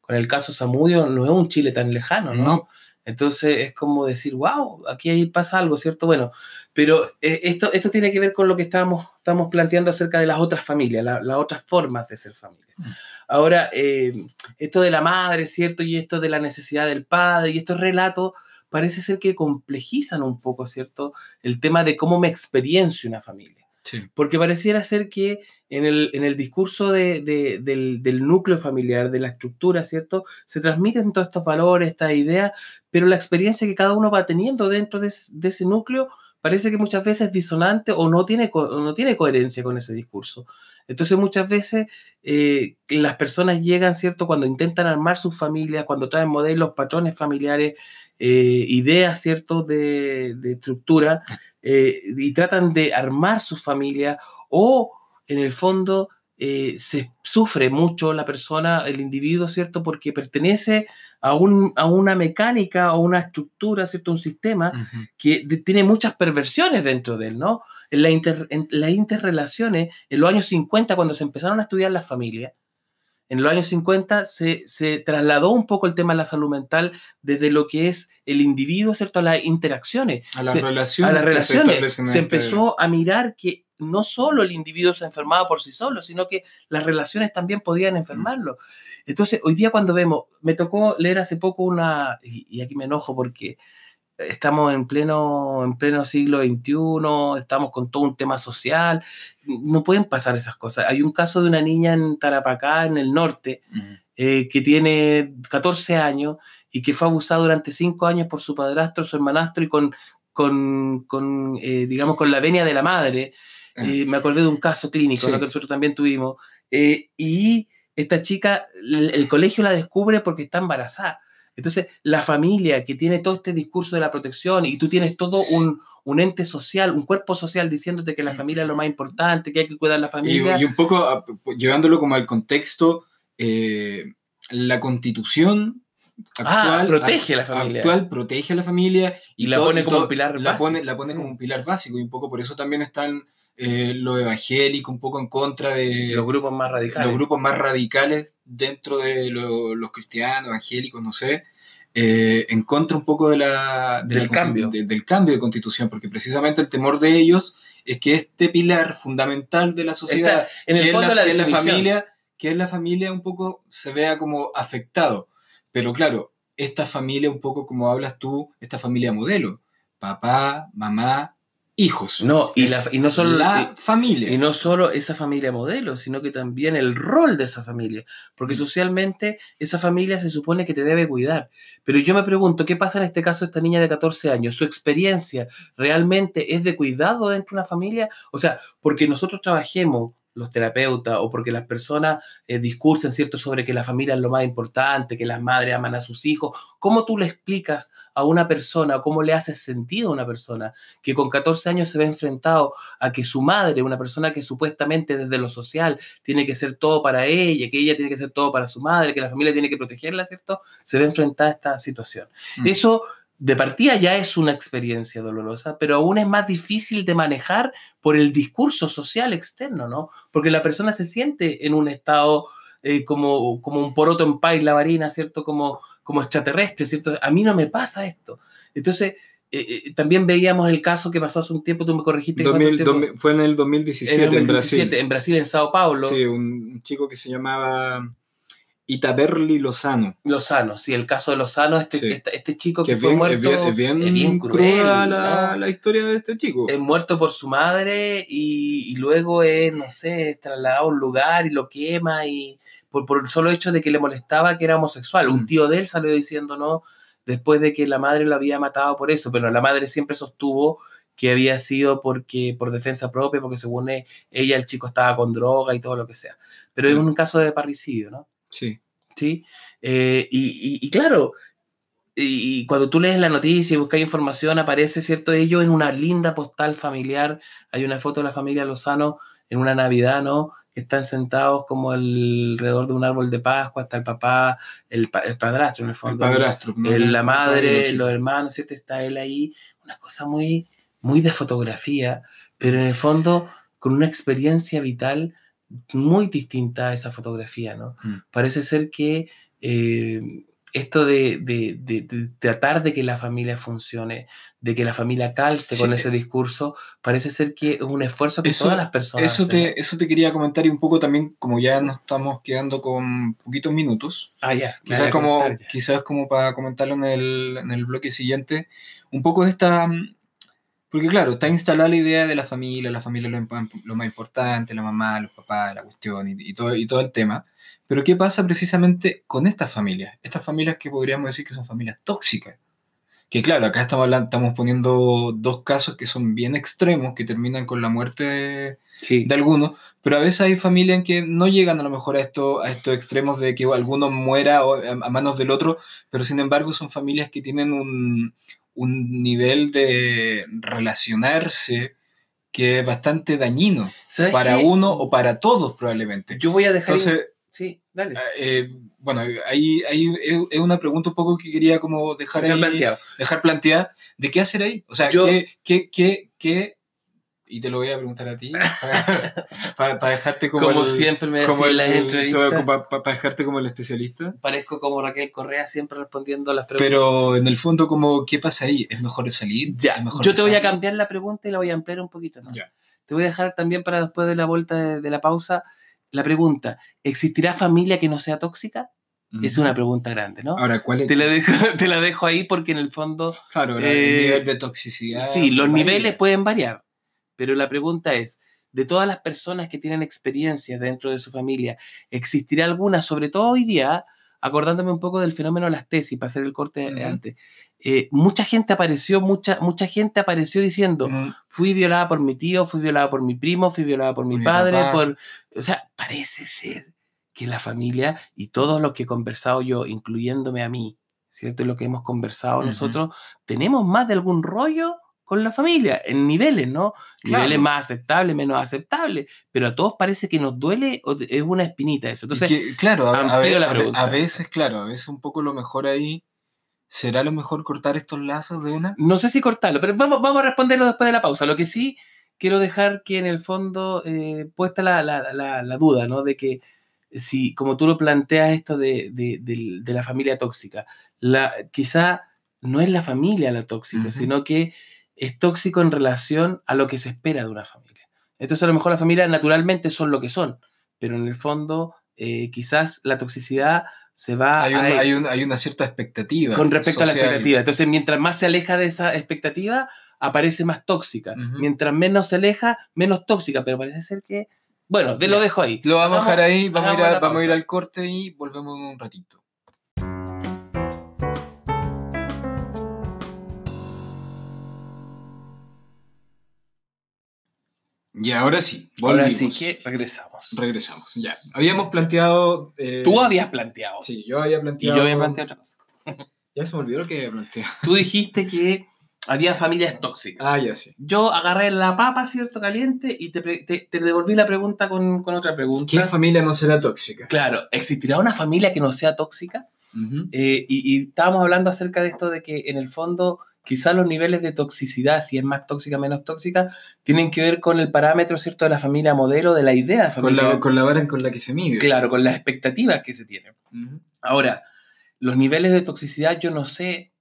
S2: con el caso Samudio, no es un Chile tan lejano, ¿no?
S3: No.
S2: Entonces es como decir, wow, aquí ahí pasa algo, ¿cierto? Bueno, pero eh, esto, esto tiene que ver con lo que estábamos, estamos planteando acerca de las otras familias, la- las otras formas de ser familia.
S3: Mm.
S2: Ahora, eh, esto de la madre, ¿cierto? Y esto de la necesidad del padre y estos relatos parece ser que complejizan un poco, ¿cierto? El tema de cómo me experiencio una familia.
S3: Sí.
S2: Porque pareciera ser que en el, en el discurso de- de- del, del núcleo familiar, de la estructura, ¿cierto? Se transmiten todos estos valores, estas ideas, pero la experiencia que cada uno va teniendo dentro de, ese- de ese núcleo parece que muchas veces es disonante o no tiene, o no tiene coherencia con ese discurso. Entonces muchas veces eh, las personas llegan, ¿cierto? Cuando intentan armar sus familias, cuando traen modelos, patrones familiares, eh, ideas, ¿cierto? De, de estructura, eh, y tratan de armar sus familias o en el fondo eh, se sufre mucho la persona, el individuo, ¿cierto? Porque pertenece a, un, a una mecánica o una estructura, ¿cierto? Un sistema que de- tiene muchas perversiones dentro de él, ¿no? En, la inter- en las interrelaciones, en los años 50, cuando se empezaron a estudiar las familias, en los años 50 se, se trasladó un poco el tema de la salud mental desde lo que es el individuo, ¿cierto? A las interacciones,
S3: A las
S2: Se-
S3: relaciones.
S2: a las relaciones. Se empezó a mirar que no solo el individuo se enfermaba por sí solo, sino que las relaciones también podían enfermarlo. Entonces, hoy día cuando vemos, me tocó leer hace poco una, y, y aquí me enojo porque estamos en pleno, en pleno siglo XXI, estamos con todo un tema social, no pueden pasar esas cosas. Hay un caso de una niña en Tarapacá, en el norte,
S3: Ujú.
S2: eh, que tiene 14 años y que fue abusado durante 5 años por su padrastro, su hermanastro y con, con, con, eh, digamos, con la venia de la madre. Eh, me acordé de un caso clínico
S3: Sí.
S2: ¿no? que nosotros también tuvimos. Eh, y esta chica, el, el colegio la descubre porque está embarazada. Entonces, la familia que tiene todo este discurso de la protección y tú tienes todo un, un ente social, un cuerpo social diciéndote que la familia es lo más importante, que hay que cuidar la
S3: Y,
S2: familia.
S3: y un poco a- llevándolo como al contexto, eh, la constitución
S2: Ah,
S3: actual,
S2: protege a la familia.
S3: actual protege a la familia
S2: Y la
S3: todo-
S2: pone como
S3: todo-
S2: un pilar
S3: la
S2: básico,
S3: pone, la pone
S2: sí.
S3: como un pilar básico y un poco por eso también están eh, los evangélicos un poco en contra de
S2: los grupos más radicales.
S3: los grupos más radicales dentro de lo- los cristianos, evangélicos, no sé, eh, en contra un poco de la, de
S2: Del
S3: la
S2: cambio.
S3: de- del cambio de constitución, porque precisamente el temor de ellos es que este pilar fundamental de la sociedad,
S2: Está en el
S3: que, es
S2: fondo
S3: la,
S2: la,
S3: que la familia, que es la familia un poco se vea como afectado. Pero claro, esta familia un poco como hablas tú, esta familia modelo, papá, mamá, hijos.
S2: No, y, la- y no solo
S3: la familia.
S2: Y no solo esa familia modelo, sino que también el rol de esa familia. Porque
S3: Mm.
S2: socialmente esa familia se supone que te debe cuidar. Pero yo me pregunto, ¿qué pasa en este caso de esta niña de 14 años? ¿Su experiencia realmente es de cuidado dentro de una familia? O sea, porque nosotros trabajemos los terapeutas o porque las personas eh, discursen, ¿cierto?, sobre que la familia es lo más importante, que las madres aman a sus hijos. ¿Cómo tú le explicas a una persona, cómo le haces sentido a una persona que con 14 años se ve enfrentado a que su madre, una persona que supuestamente desde lo social tiene que ser todo para ella, que ella tiene que ser todo para su madre, que la familia tiene que protegerla, ¿cierto?, se ve enfrentada a esta situación.
S3: Mm.
S2: Eso de partida ya es una experiencia dolorosa, pero aún es más difícil de manejar por el discurso social externo, ¿no? Porque la persona se siente en un estado eh, como, como un poroto en paila varina, ¿cierto? Como, como extraterrestre, ¿cierto? A mí no me pasa esto. Entonces, eh, eh, también veíamos el caso que pasó hace un tiempo, tú me corregiste. que fue hace un
S3: 2000
S2: tiempo,
S3: 2000 fue en el 2017
S2: en el
S3: en,
S2: 2017,
S3: Brasil.
S2: en Brasil, en Sao Paulo.
S3: Sí, un chico que se llamaba Itaberli Lozano.
S2: Lozano, sí, el caso de Lozano, este,
S3: Sí.
S2: este, este chico que, fue
S3: bien,
S2: muerto.
S3: es bien, es bien
S2: es bien
S3: cruda
S2: cruel,
S3: la,
S2: ¿no?
S3: la historia de este chico.
S2: es muerto por su madre y, y luego es, no sé, trasladado a un lugar y lo quema y por, por el solo hecho de que le molestaba que era homosexual. Un
S3: Mm.
S2: tío de él salió diciendo no después de que la madre lo había matado por eso, pero la madre siempre sostuvo que había sido porque por defensa propia, porque según e- ella el chico estaba con droga y todo lo que sea. Pero es
S3: Sí.
S2: un caso de parricidio, ¿no?
S3: Sí.
S2: ¿sí? Eh, y, y- y claro, y, y cuando tú lees la noticia y buscas información, aparece, ¿cierto? Ellos en una linda postal familiar, hay una foto de la familia Lozano en una Navidad, ¿no? Que están sentados como alrededor de un árbol de Pascua, está el papá, el, pa- el padrastro en el
S3: El
S2: fondo,
S3: padrastro. ¿no?
S2: el- la madre, los hermanos, ¿cierto? Está él ahí, una cosa muy, muy de fotografía, pero en el fondo con una experiencia vital muy distinta a esa fotografía, ¿no?
S3: Mm.
S2: Parece ser que eh, esto de, de- de- de tratar de que la familia funcione, de que la familia calce
S3: Sí.
S2: con ese discurso, parece ser que es un esfuerzo que
S3: Eso-
S2: todas las personas
S3: Eso
S2: hacen,
S3: te, eso te quería comentar y un poco también, como ya nos estamos quedando con poquitos minutos,
S2: Ah, ya.
S3: quizás como,
S2: ya.
S3: quizás como para comentarlo en el, en el bloque siguiente, un poco de esta... Porque claro, está instalada la idea de la familia, la familia es lo, más importante, la mamá, los papás, la cuestión y, y todo, y todo el tema. Pero ¿qué pasa precisamente con estas familias? Estas familias que podríamos decir que son familias tóxicas. Que claro, acá estamos, hablando, estamos poniendo dos casos que son bien extremos, que terminan con la muerte de,
S2: Sí.
S3: de algunos, pero a veces hay familias en que no llegan a lo mejor a, esto, a estos extremos de que alguno muera a manos del otro, pero sin embargo son familias que tienen un, un nivel de relacionarse que es bastante dañino
S2: ¿Sabes
S3: para
S2: qué?
S3: uno o para todos probablemente.
S2: Yo voy a dejar...
S3: Entonces,
S2: Sí, dale.
S3: eh, bueno, ahí, ahí es es una pregunta un poco que quería como dejar
S2: Dejar
S3: ahí,
S2: planteado.
S3: dejar planteada de qué hacer ahí. O sea,
S2: Yo-
S3: qué, qué, qué, qué- y te lo voy a preguntar a ti, para, para- para dejarte como,
S2: Como,
S3: el,
S2: siempre me
S3: como el-
S2: las entrevistas,
S3: para, para- para dejarte como el especialista.
S2: parezco como Raquel Correa siempre respondiendo las preguntas.
S3: Pero en el fondo, como, ¿qué pasa ahí? ¿Es mejor salir?
S2: Ya,
S3: ¿Es mejor
S2: yo te voy a cambiar la pregunta y la voy a ampliar un poquito, ¿no?
S3: Ya.
S2: Te voy a dejar también para después de la vuelta de, de la pausa la pregunta, ¿existirá familia que no sea tóxica? Es una pregunta grande, ¿no?
S3: Ahora, ¿cuál es?
S2: Te la, dejo, te la dejo ahí porque en el fondo,
S3: Claro, el
S2: eh,
S3: nivel de toxicidad.
S2: sí, los niveles pueden variar, pero la pregunta es, de todas las personas que tienen experiencias dentro de su familia, ¿existirá alguna, sobre todo hoy día, acordándome un poco del fenómeno de las tesis, para hacer el corte
S3: Ujú.
S2: antes, eh, mucha gente apareció, mucha, mucha gente apareció diciendo, fui violada por mi tío, fui violada por mi primo, fui violada por mi padre,
S3: papá.
S2: por... O sea, parece ser que la familia y todos los que he conversado yo, incluyéndome a mí, ¿cierto? Lo que hemos conversado nosotros, tenemos más de algún rollo con la familia, en niveles, ¿no?
S3: Claro.
S2: Niveles más aceptables, menos aceptables, pero a todos parece que nos duele o es una espinita eso.
S3: es
S2: Entonces,
S3: que, claro, a, veces, claro, a veces un poco lo mejor ahí. ¿Será lo mejor cortar estos lazos de una?
S2: No sé si cortarlo, pero vamos, vamos a responderlo después de la pausa. Lo que sí quiero dejar que en el fondo eh, puesta la, la- la- la duda, ¿no? De que si, como tú lo planteas, esto de, de- de la familia tóxica, la, quizá no es la familia la tóxica, sino que es tóxico en relación a lo que se espera de una familia. Entonces a lo mejor las familias naturalmente son lo que son, pero en el fondo eh, quizás la toxicidad se va
S3: Hay, un-
S2: a...
S3: hay, un- hay una cierta expectativa.
S2: Con respecto a la expectativa. Entonces, mientras más se aleja de esa expectativa, aparece más tóxica. Mientras menos se aleja, menos tóxica. Pero parece ser que. Bueno, te lo dejo ahí.
S3: Lo vamos a dejar ahí, vamos a, ir a- vamos a ir al corte y volvemos en un ratito. Y ahora sí,
S2: Ahora sí
S3: volvimos.
S2: que regresamos.
S3: Regresamos, ya. Habíamos planteado... eh,
S2: Tú habías planteado.
S3: Sí, yo había
S2: Y
S3: planteado...
S2: yo había planteado otra cosa.
S3: Ya se me olvidó lo que había planteado.
S2: Tú dijiste que había familias tóxicas.
S3: Ah, ya sí.
S2: Yo agarré la papa, ¿cierto? Caliente y te, te- te devolví la pregunta con, con otra pregunta.
S3: ¿Qué familia no será tóxica?
S2: Claro, ¿existirá una familia que no sea tóxica?
S3: Ujú.
S2: Eh, y, y estábamos hablando acerca de esto de que en el fondo quizás los niveles de toxicidad, si es más tóxica o menos tóxica, tienen que ver con el parámetro, ¿cierto?, de la familia modelo, de la idea de
S3: Con la, con la vara con la que se mide.
S2: Claro, con las expectativas que se tienen.
S3: Ujú.
S2: Ahora, los niveles de toxicidad, yo no sé,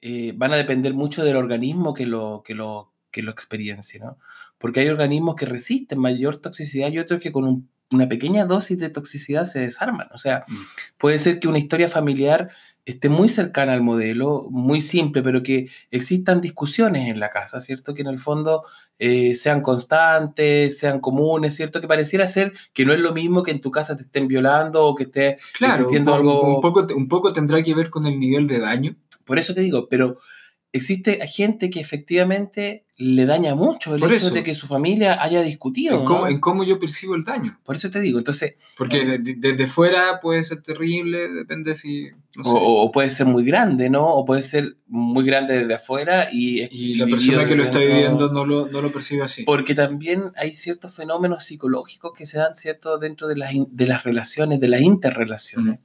S2: eh, van a depender mucho del organismo que lo, que lo, que lo experiencie, ¿no? Porque hay organismos que resisten mayor toxicidad y otros que con un- una pequeña dosis de toxicidad se desarman. O sea,
S3: Mm.
S2: puede ser que una historia familiar esté muy cercana al modelo, muy simple, pero que existan discusiones en la casa, ¿cierto? Que en el fondo eh, sean constantes, sean comunes, ¿cierto? Que pareciera ser que no es lo mismo que en tu casa te estén violando o que esté
S3: Claro, un,
S2: existiendo algo...
S3: un poco, un poco tendrá que ver con el nivel de daño.
S2: Por eso te digo, pero existe gente que efectivamente le daña mucho el
S3: Por
S2: hecho
S3: eso.
S2: de que su familia haya discutido.
S3: En cómo,
S2: ¿no?
S3: en cómo yo percibo el daño.
S2: Por eso te digo, entonces,
S3: Porque de- desde fuera puede ser terrible, depende si... no sé.
S2: o, puede ser muy grande, ¿no? O puede ser muy grande desde afuera y...
S3: y la persona que lo está viviendo no lo, no lo percibe así.
S2: Porque también hay ciertos fenómenos psicológicos que se dan, ¿cierto?, dentro de las, in- de las relaciones, de las interrelaciones.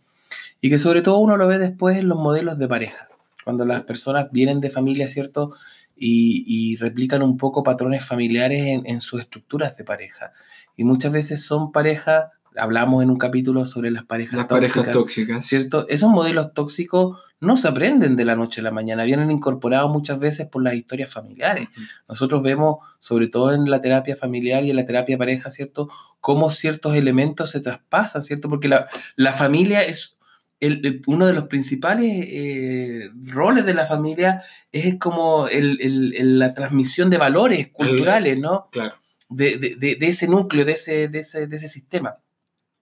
S2: Y que sobre todo uno lo ve después en los modelos de pareja. Cuando las personas vienen de familia, ¿cierto? Y, y replican un poco patrones familiares en, en sus estructuras de pareja. Y muchas veces son parejas, hablamos en un capítulo sobre las parejas
S3: Las
S2: tóxicas,
S3: parejas tóxicas.
S2: ¿cierto? Esos modelos tóxicos no se aprenden de la noche a la mañana, vienen incorporados muchas veces por las historias familiares. Nosotros vemos, sobre todo en la terapia familiar y en la terapia pareja, ¿cierto? Cómo ciertos elementos se traspasan, ¿cierto? Porque la, la familia es el- el- uno de los principales eh, roles de la familia, es como el- la transmisión de valores culturales, ¿no?
S3: Claro.
S2: de, de- de- ese núcleo, de ese, de ese, de ese sistema.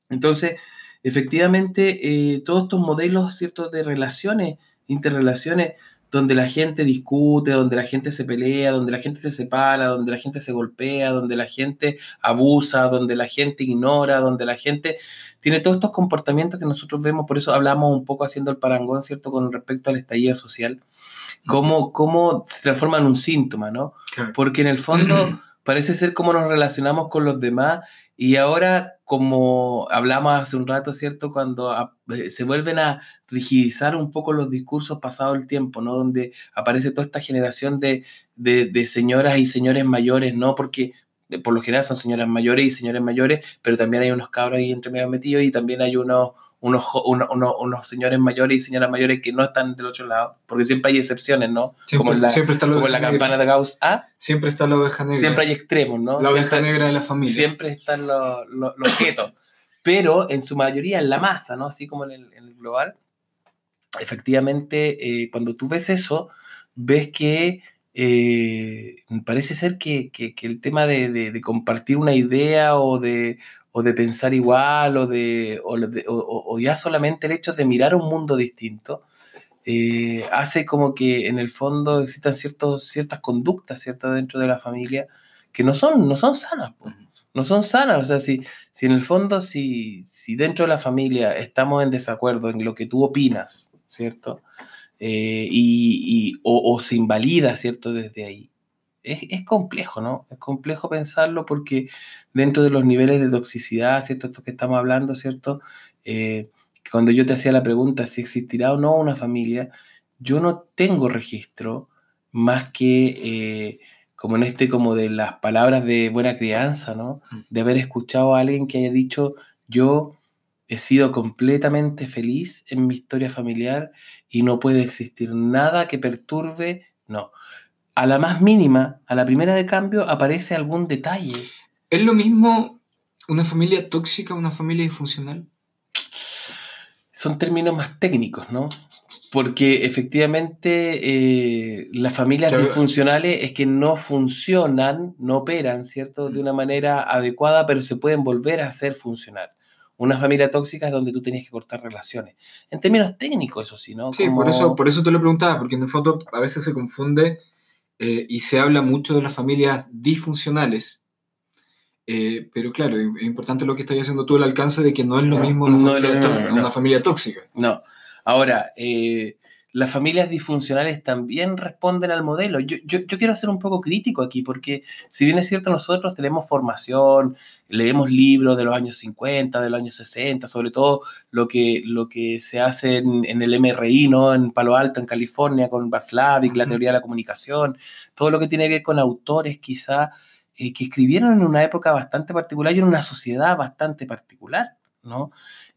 S2: Entonces, efectivamente, eh, todos estos modelos, ¿cierto?, de relaciones, interrelaciones, donde la gente discute, donde la gente se pelea, donde la gente se separa, donde la gente se golpea, donde la gente abusa, donde la gente ignora, donde la gente tiene todos estos comportamientos que nosotros vemos, por eso hablamos un poco haciendo el parangón, ¿cierto?, con respecto al estallido social, cómo, cómo se transforma en un síntoma, ¿no? Porque en el fondo parece ser cómo nos relacionamos con los demás y ahora, como hablamos hace un rato, ¿cierto? Cuando a- eh, se vuelven a rigidizar un poco los discursos pasado el tiempo, ¿no? Donde aparece toda esta generación de, de- de señoras y señores mayores, ¿no? Porque eh, por lo general son señoras mayores y señores mayores, pero también hay unos cabros ahí entre medio metidos y también hay unos, unos, uno- uno- unos señores mayores y señoras mayores que no están del otro lado, porque siempre hay excepciones, ¿no?
S3: Siempre,
S2: como en la,
S3: siempre está la
S2: como la campana de Gauss A,
S3: Siempre está la oveja negra.
S2: siempre hay extremos, ¿no?
S3: la oveja
S2: siempre,
S3: negra de la familia.
S2: siempre están los, los, los guetos, pero en su mayoría en la masa, ¿no? Así como en el, en el global. Efectivamente, eh, cuando tú ves eso, ves que eh, parece ser que, que- que el tema de, de- de compartir una idea o de, o de pensar igual o, de, o, de- o- o- o ya solamente el hecho de mirar un mundo distinto eh, hace como que en el fondo existan ciertos, ciertas conductas ¿cierto? dentro de la familia que no son, no son sanas. No son sanas. O sea, si, si en el fondo, si, si dentro de la familia estamos en desacuerdo en lo que tú opinas, ¿cierto? Eh, y, y- o, o se invalida, ¿cierto? Desde ahí. Es, es complejo, ¿no? Es complejo pensarlo porque dentro de los niveles de toxicidad, ¿cierto? Esto que estamos hablando, ¿cierto? Eh, cuando yo te hacía la pregunta si existirá o no una familia, yo no tengo registro más que eh, como en este, como de las palabras de buena crianza, ¿no?
S3: Mm.
S2: De haber escuchado a alguien que haya dicho, yo he sido completamente feliz en mi historia familiar y no puede existir nada que perturbe, no. A la más mínima, a la primera de cambio, aparece algún detalle.
S3: ¿Es lo mismo una familia tóxica o una familia disfuncional?
S2: Son términos más técnicos, ¿no? Porque efectivamente eh, las familias
S3: Claro.
S2: disfuncionales es que no funcionan, no operan, ¿cierto? De una manera adecuada, pero se pueden volver a hacer funcionar. Una familia tóxica es donde tú tienes que cortar relaciones. En términos técnicos, eso sí, ¿no?
S3: Sí,
S2: Como-
S3: por, eso, por eso te lo preguntaba, porque en el fondo a veces se confunde eh, y se habla mucho de las familias disfuncionales, eh, pero claro, es importante lo que estás haciendo tú, el alcance de que no es lo mismo una,
S2: No
S3: familia, una familia tóxica.
S2: No. Ahora, eh, las familias disfuncionales también responden al modelo. Yo, yo, yo quiero ser un poco crítico aquí, porque si bien es cierto, nosotros tenemos formación, leemos libros de los años 50, de los años 60, sobre todo lo que, lo que se hace en, en el MRI, ¿no? En Palo Alto, en California, con Václavic, la teoría de la comunicación, todo lo que tiene que ver con autores quizá eh, que escribieron en una época bastante particular y en una sociedad bastante particular, ¿no?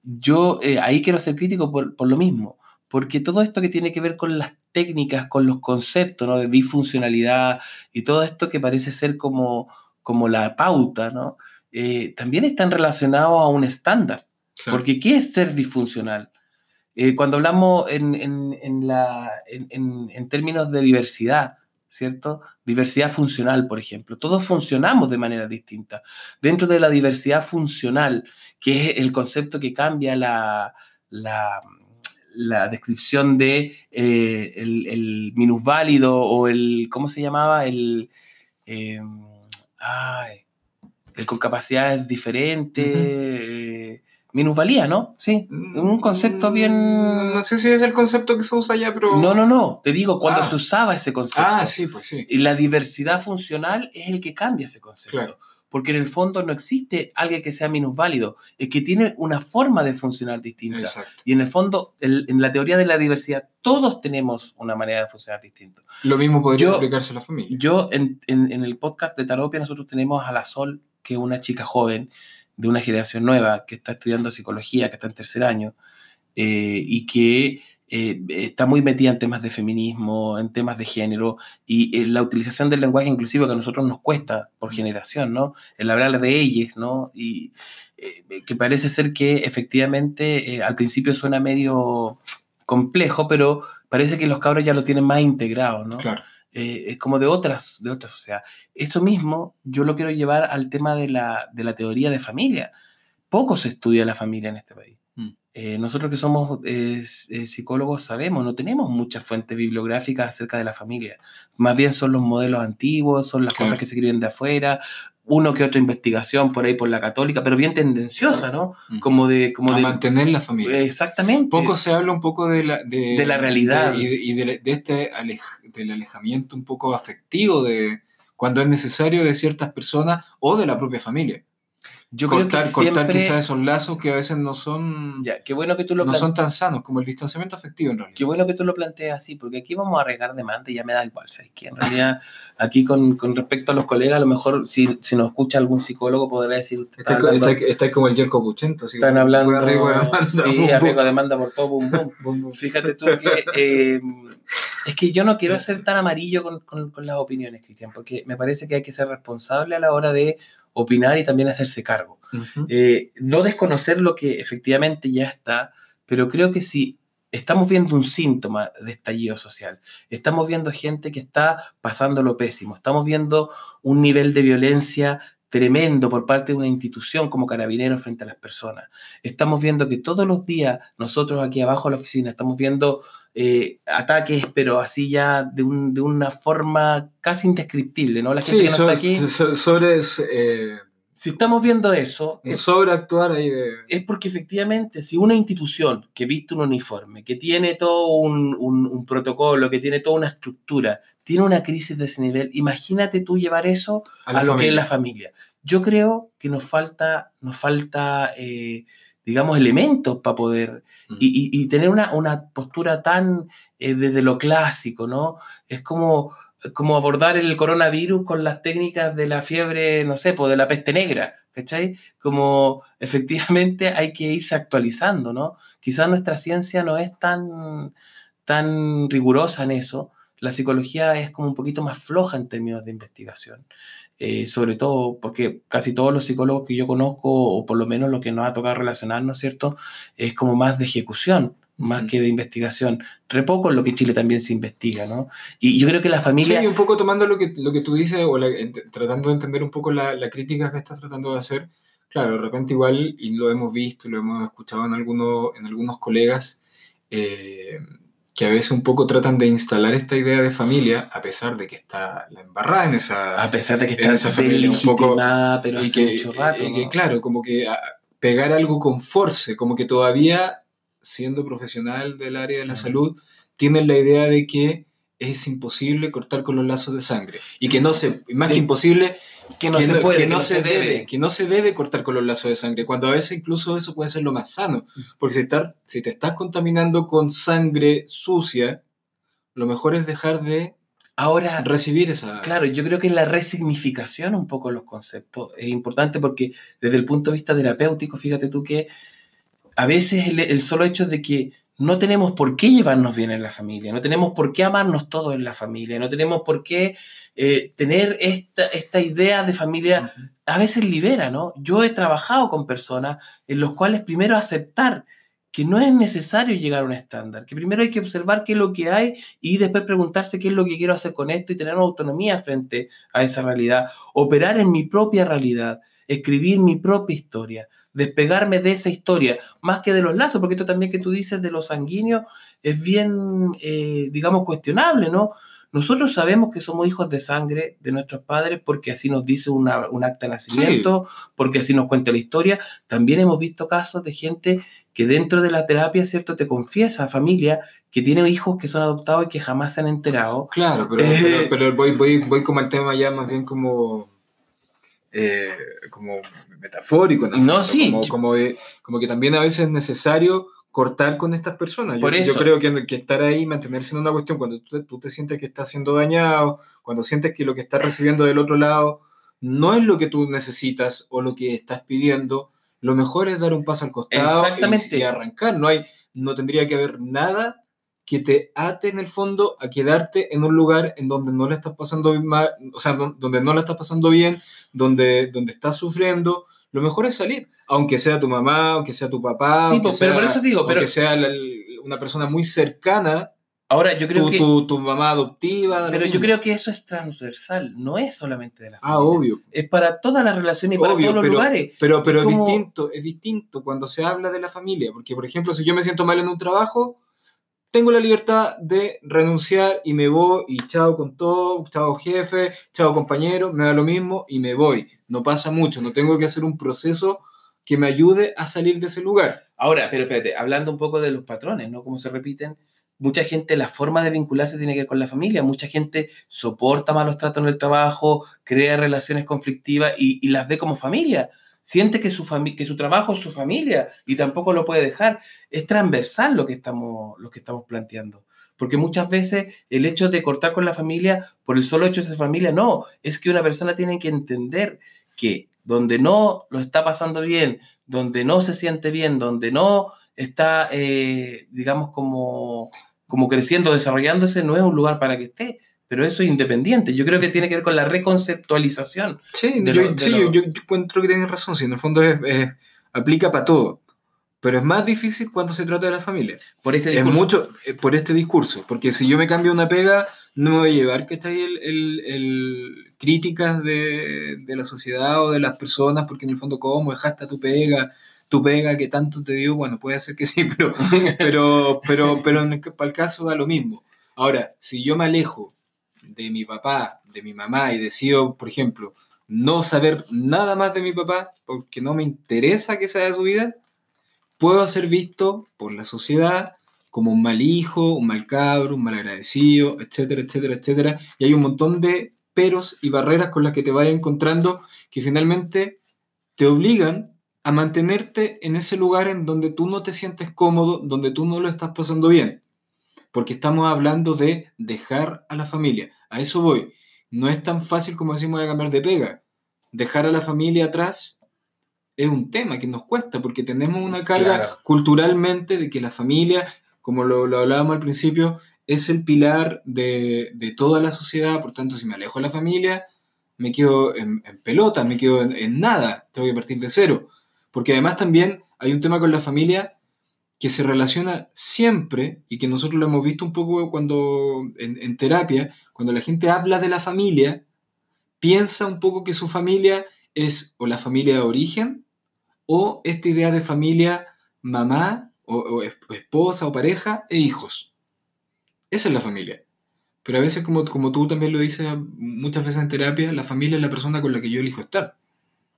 S2: Yo eh, ahí quiero ser crítico por, por lo mismo, porque todo esto que tiene que ver con las técnicas, con los conceptos ¿no? de disfuncionalidad y todo esto que parece ser como, como la pauta, ¿no? Eh, también están relacionados a un estándar.
S3: Claro.
S2: Porque ¿qué es ser disfuncional? Eh, cuando hablamos en, en- en la- en- términos de diversidad, ¿cierto? Diversidad funcional, por ejemplo. Todos funcionamos de manera distinta. Dentro de la diversidad funcional, que es el concepto que cambia la, la, la descripción de eh, el, el minusválido o el, ¿cómo se llamaba? El, eh, ay, el con capacidades diferentes. eh, minusvalía, ¿no? Sí, un concepto bien...
S3: Mm, No sé si es el concepto que se usa ya, pero...
S2: No, no, no, te digo, cuando
S3: Ah.
S2: se usaba ese concepto.
S3: Ah, sí, pues sí.
S2: Y la diversidad funcional es el que cambia ese concepto.
S3: Claro.
S2: Porque en el fondo no existe alguien que sea minusválido, es que tiene una forma de funcionar distinta.
S3: Exacto.
S2: Y en el fondo, el- en la teoría de la diversidad, todos tenemos una manera de funcionar distinta.
S3: Lo mismo podría
S2: Yo-
S3: aplicarse a la familia.
S2: Yo, en, en- en el podcast de Taropia, nosotros tenemos a la Sol, que es una chica joven de una generación nueva, que está estudiando psicología, que está en tercer año, eh, y que eh, está muy metida en temas de feminismo, en temas de género, y eh, la utilización del lenguaje inclusivo que a nosotros nos cuesta por generación, ¿no? El hablar de ellas, ¿no? Y eh, que parece ser que efectivamente eh, al principio suena medio complejo, pero parece que los cabros ya lo tienen más integrado, ¿no?
S3: Claro.
S2: eh, es como de otras, de otras sociedades. Eso mismo yo lo quiero llevar al tema de la, de la teoría de familia. Poco se estudia la familia en este país.
S3: Mm.
S2: Eh, nosotros que somos eh, eh, psicólogos sabemos, no tenemos muchas fuentes bibliográficas acerca de la familia. Más bien son los modelos antiguos, son las
S3: Claro.
S2: cosas que se escriben de afuera, uno que otra investigación por ahí por la católica, pero bien tendenciosa, ¿no?
S3: Mm.
S2: Como de... Como
S3: a
S2: de
S3: mantener la familia.
S2: exactamente.
S3: Poco se habla un poco de la, de,
S2: De la realidad.
S3: de- y de, y de- de este alej- del alejamiento un poco afectivo de cuando es necesario de ciertas personas o de la propia familia.
S2: Yo
S3: cortar,
S2: creo que
S3: cortar
S2: siempre...
S3: quizás esos lazos que a veces no son,
S2: Ya, qué bueno que tú lo
S3: no son tan sanos como el distanciamiento afectivo en realidad.
S2: Qué bueno que tú lo planteas así, porque aquí vamos a arriesgar demanda y ya me da igual, ¿sabes qué? En realidad, aquí con, con respecto a los colegas, a lo mejor si, si nos escucha algún psicólogo podrá decir, usted está hablando,
S3: está- está como el Yerko Puchento. así
S2: están hablando,
S3: arriesgo de demanda,
S2: sí,
S3: bum,
S2: arriesgo de demanda por todo, bum, bum. Fíjate tú que eh, es que yo no quiero ser tan amarillo con, con- con las opiniones, Cristian, porque me parece que hay que ser responsable a la hora de opinar y también hacerse cargo. Eh, no desconocer lo que efectivamente ya está, pero creo que si estamos viendo un síntoma de estallido social, estamos viendo gente que está pasando lo pésimo, estamos viendo un nivel de violencia tremendo por parte de una institución como Carabineros frente a las personas. Estamos viendo que todos los días nosotros aquí abajo en la oficina estamos viendo eh, ataques, pero así ya de, un- de una forma casi indescriptible, ¿no? La gente
S3: Sí,
S2: que no
S3: so-
S2: está aquí,
S3: so- sobre, eh,
S2: si estamos viendo eso, es
S3: sobreactuar ahí de...
S2: es porque efectivamente si una institución que viste un uniforme, que tiene todo un, un- un protocolo, que tiene toda una estructura, tiene una crisis de ese nivel, imagínate tú llevar eso
S3: A
S2: lo que es la familia. Yo creo que nos falta, nos falta eh, digamos, elementos para poder...
S3: Mm.
S2: Y, y- y tener una, una postura tan eh, desde lo clásico, ¿no? Es como, como abordar el coronavirus con las técnicas de la fiebre, no sé, pues de la peste negra, ¿cachai? Como efectivamente hay que irse actualizando, ¿no? Quizás nuestra ciencia no es tan, tan rigurosa en eso. La psicología es como un poquito más floja en términos de investigación. Eh, sobre todo porque casi todos los psicólogos que yo conozco, o por lo menos lo que nos ha tocado relacionarnos, ¿cierto? Es como más de ejecución, más
S3: Ujú.
S2: que de investigación. Re poco es lo que Chile también se investiga, ¿no? Y yo creo que la familia...
S3: Sí, un poco tomando lo que, lo que tú dices, o la- tratando de entender un poco la, la crítica que estás tratando de hacer, claro, de repente igual, y lo hemos visto, lo hemos escuchado en algunos, en algunos colegas, eh, que a veces un poco tratan de instalar esta idea de familia, a pesar de que está la embarrada en esa,
S2: A pesar de que está
S3: esa familia un poco-
S2: pero
S3: y que,
S2: mucho rato.
S3: y que,
S2: ¿no?
S3: claro, como que ah, pegar algo con force, como que todavía siendo profesional del área de la salud, tienen la idea de que es imposible cortar con los lazos de sangre y que no se, más que imposible,
S2: que no
S3: que
S2: se
S3: no,
S2: puede,
S3: que no se debe, que no se debe cortar con los lazos de sangre, cuando a veces incluso eso puede ser lo más sano, porque si, estar, si te estás contaminando con sangre sucia, lo mejor es dejar de
S2: Ahora,
S3: recibir esa...
S2: Claro, yo creo que la resignificación un poco de los conceptos es importante porque desde el punto de vista terapéutico, fíjate tú que a veces el, el solo hecho de que no tenemos por qué llevarnos bien en la familia, no tenemos por qué amarnos todos en la familia, no tenemos por qué eh, tener esta, esta idea de familia, a veces libera, ¿no? Yo he trabajado con personas en los cuales primero aceptar que no es necesario llegar a un estándar, que primero hay que observar qué es lo que hay y después preguntarse qué es lo que quiero hacer con esto y tener una autonomía frente a esa realidad, operar en mi propia realidad, escribir mi propia historia, despegarme de esa historia, más que de los lazos, porque esto también que tú dices de los sanguíneos es bien, eh, digamos, cuestionable, ¿no? Nosotros sabemos que somos hijos de sangre de nuestros padres porque así nos dice una- un acta de nacimiento, porque así nos cuenta la historia. También hemos visto casos de gente que dentro de la terapia, ¿cierto? Te confiesa, familia, que tiene hijos que son adoptados y que jamás se han enterado.
S3: Claro, pero,
S2: Eh,
S3: pero, pero voy, voy, voy como al tema ya más bien como, eh, como metafórico.
S2: No, sí.
S3: Como, como, de- como que también a veces es necesario cortar con estas personas. Yo,
S2: Por
S3: yo creo que, que estar ahí, mantenerse en una cuestión, cuando tú, te- tú te sientes que estás siendo dañado, cuando sientes que lo que estás recibiendo del otro lado no es lo que tú necesitas o lo que estás pidiendo, lo mejor es dar un paso al costado y- y arrancar. No, hay, no tendría que haber nada que te ate en el fondo a quedarte en un lugar en donde no le estás pasando bien, ma- o sea, don- donde no la estás pasando bien, donde, donde estás sufriendo, lo mejor es salir, aunque sea tu mamá, aunque sea tu papá,
S2: Sí,
S3: aunque
S2: pero
S3: sea,
S2: por eso digo, pero-
S3: aunque sea la- una persona muy cercana,
S2: Ahora, yo creo
S3: tu,
S2: que...
S3: tu, tu mamá adoptiva.
S2: Pero yo creo que eso es transversal, no es solamente de la
S3: Ah,
S2: familia.
S3: obvio.
S2: Es para todas las relaciones y para
S3: Obvio,
S2: todos los
S3: pero,
S2: lugares.
S3: pero, pero
S2: Es
S3: es,
S2: como-
S3: distinto, es distinto cuando se habla de la familia, porque por ejemplo, si yo me siento mal en un trabajo, tengo la libertad de renunciar y me voy y chao con todo, chao jefe, chao compañero, me da lo mismo y me voy. No pasa mucho, no tengo que hacer un proceso que me ayude a salir de ese lugar.
S2: Ahora, pero espérate, hablando un poco de los patrones, ¿no? Cómo se repiten. Mucha gente, la forma de vincularse tiene que ver con la familia. Mucha gente soporta malos tratos en el trabajo, crea relaciones conflictivas y, y las ve como familia. Siente que su, que su trabajo es su familia y tampoco lo puede dejar. Es transversal lo que estamos, lo que estamos planteando. Porque muchas veces el hecho de cortar con la familia, por el solo hecho de ser familia, no. Es que una persona tiene que entender que donde no lo está pasando bien, donde no se siente bien, donde no está, eh, digamos, como, como creciendo, desarrollándose, no es un lugar para que esté. Pero eso es independiente. Yo creo que tiene que ver con la reconceptualización.
S3: Sí, yo,
S2: lo-
S3: sí,
S2: lo-
S3: yo, yo encuentro que tienes razón, si en el fondo es, es- aplica para todo. Pero es más difícil cuando se trata de la familia.
S2: Por este
S3: Es
S2: discurso.
S3: mucho eh, por este discurso, porque si yo me cambio una pega, no me voy a llevar que está ahí el, el- el- críticas de, de la sociedad o de las personas, porque en el fondo, ¿cómo dejaste tu pega? Tu pega que tanto te dio, bueno, puede ser que sí, pero, pero, pero, pero en el, para el caso da lo mismo. Ahora, si yo me alejo de mi papá, de mi mamá y decido, por ejemplo, no saber nada más de mi papá, porque no me interesa que sea de su vida, puedo ser visto por la sociedad como un mal hijo, un mal cabro, un mal agradecido, etcétera, etcétera, etcétera. Y hay un montón de peros y barreras con las que te vas encontrando que finalmente te obligan a mantenerte en ese lugar en donde tú no te sientes cómodo, donde tú no lo estás pasando bien. Porque estamos hablando de dejar a la familia. A eso voy. No es tan fácil como decimos de cambiar de pega. Dejar a la familia atrás es un tema que nos cuesta porque tenemos una carga
S2: Claro.
S3: culturalmente de que la familia, como lo, lo hablábamos al principio, es el pilar de, de toda la sociedad. Por tanto, si me alejo de la familia, me quedo en, en pelota, me quedo en, en nada, tengo que partir de cero. Porque además también hay un tema con la familia que se relaciona siempre y que nosotros lo hemos visto un poco cuando en, en terapia, cuando la gente habla de la familia, piensa un poco que su familia es o la familia de origen o esta idea de familia mamá o, o es- o esposa o pareja e hijos. Esa es la familia. Pero a veces, como, como tú también lo dices muchas veces en terapia, la familia es la persona con la que yo elijo estar.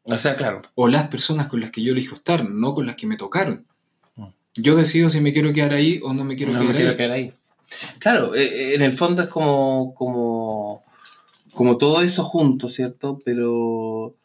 S2: O sea, claro.
S3: O las personas con las que yo elijo estar, no con las que me tocaron.
S2: Mm.
S3: Yo decido si me quiero quedar ahí o no me quiero,
S2: No
S3: quedar,
S2: me quiero
S3: ahí.
S2: quedar ahí. Claro, eh, eh, en el fondo es como, como, como todo eso junto, ¿cierto? Pero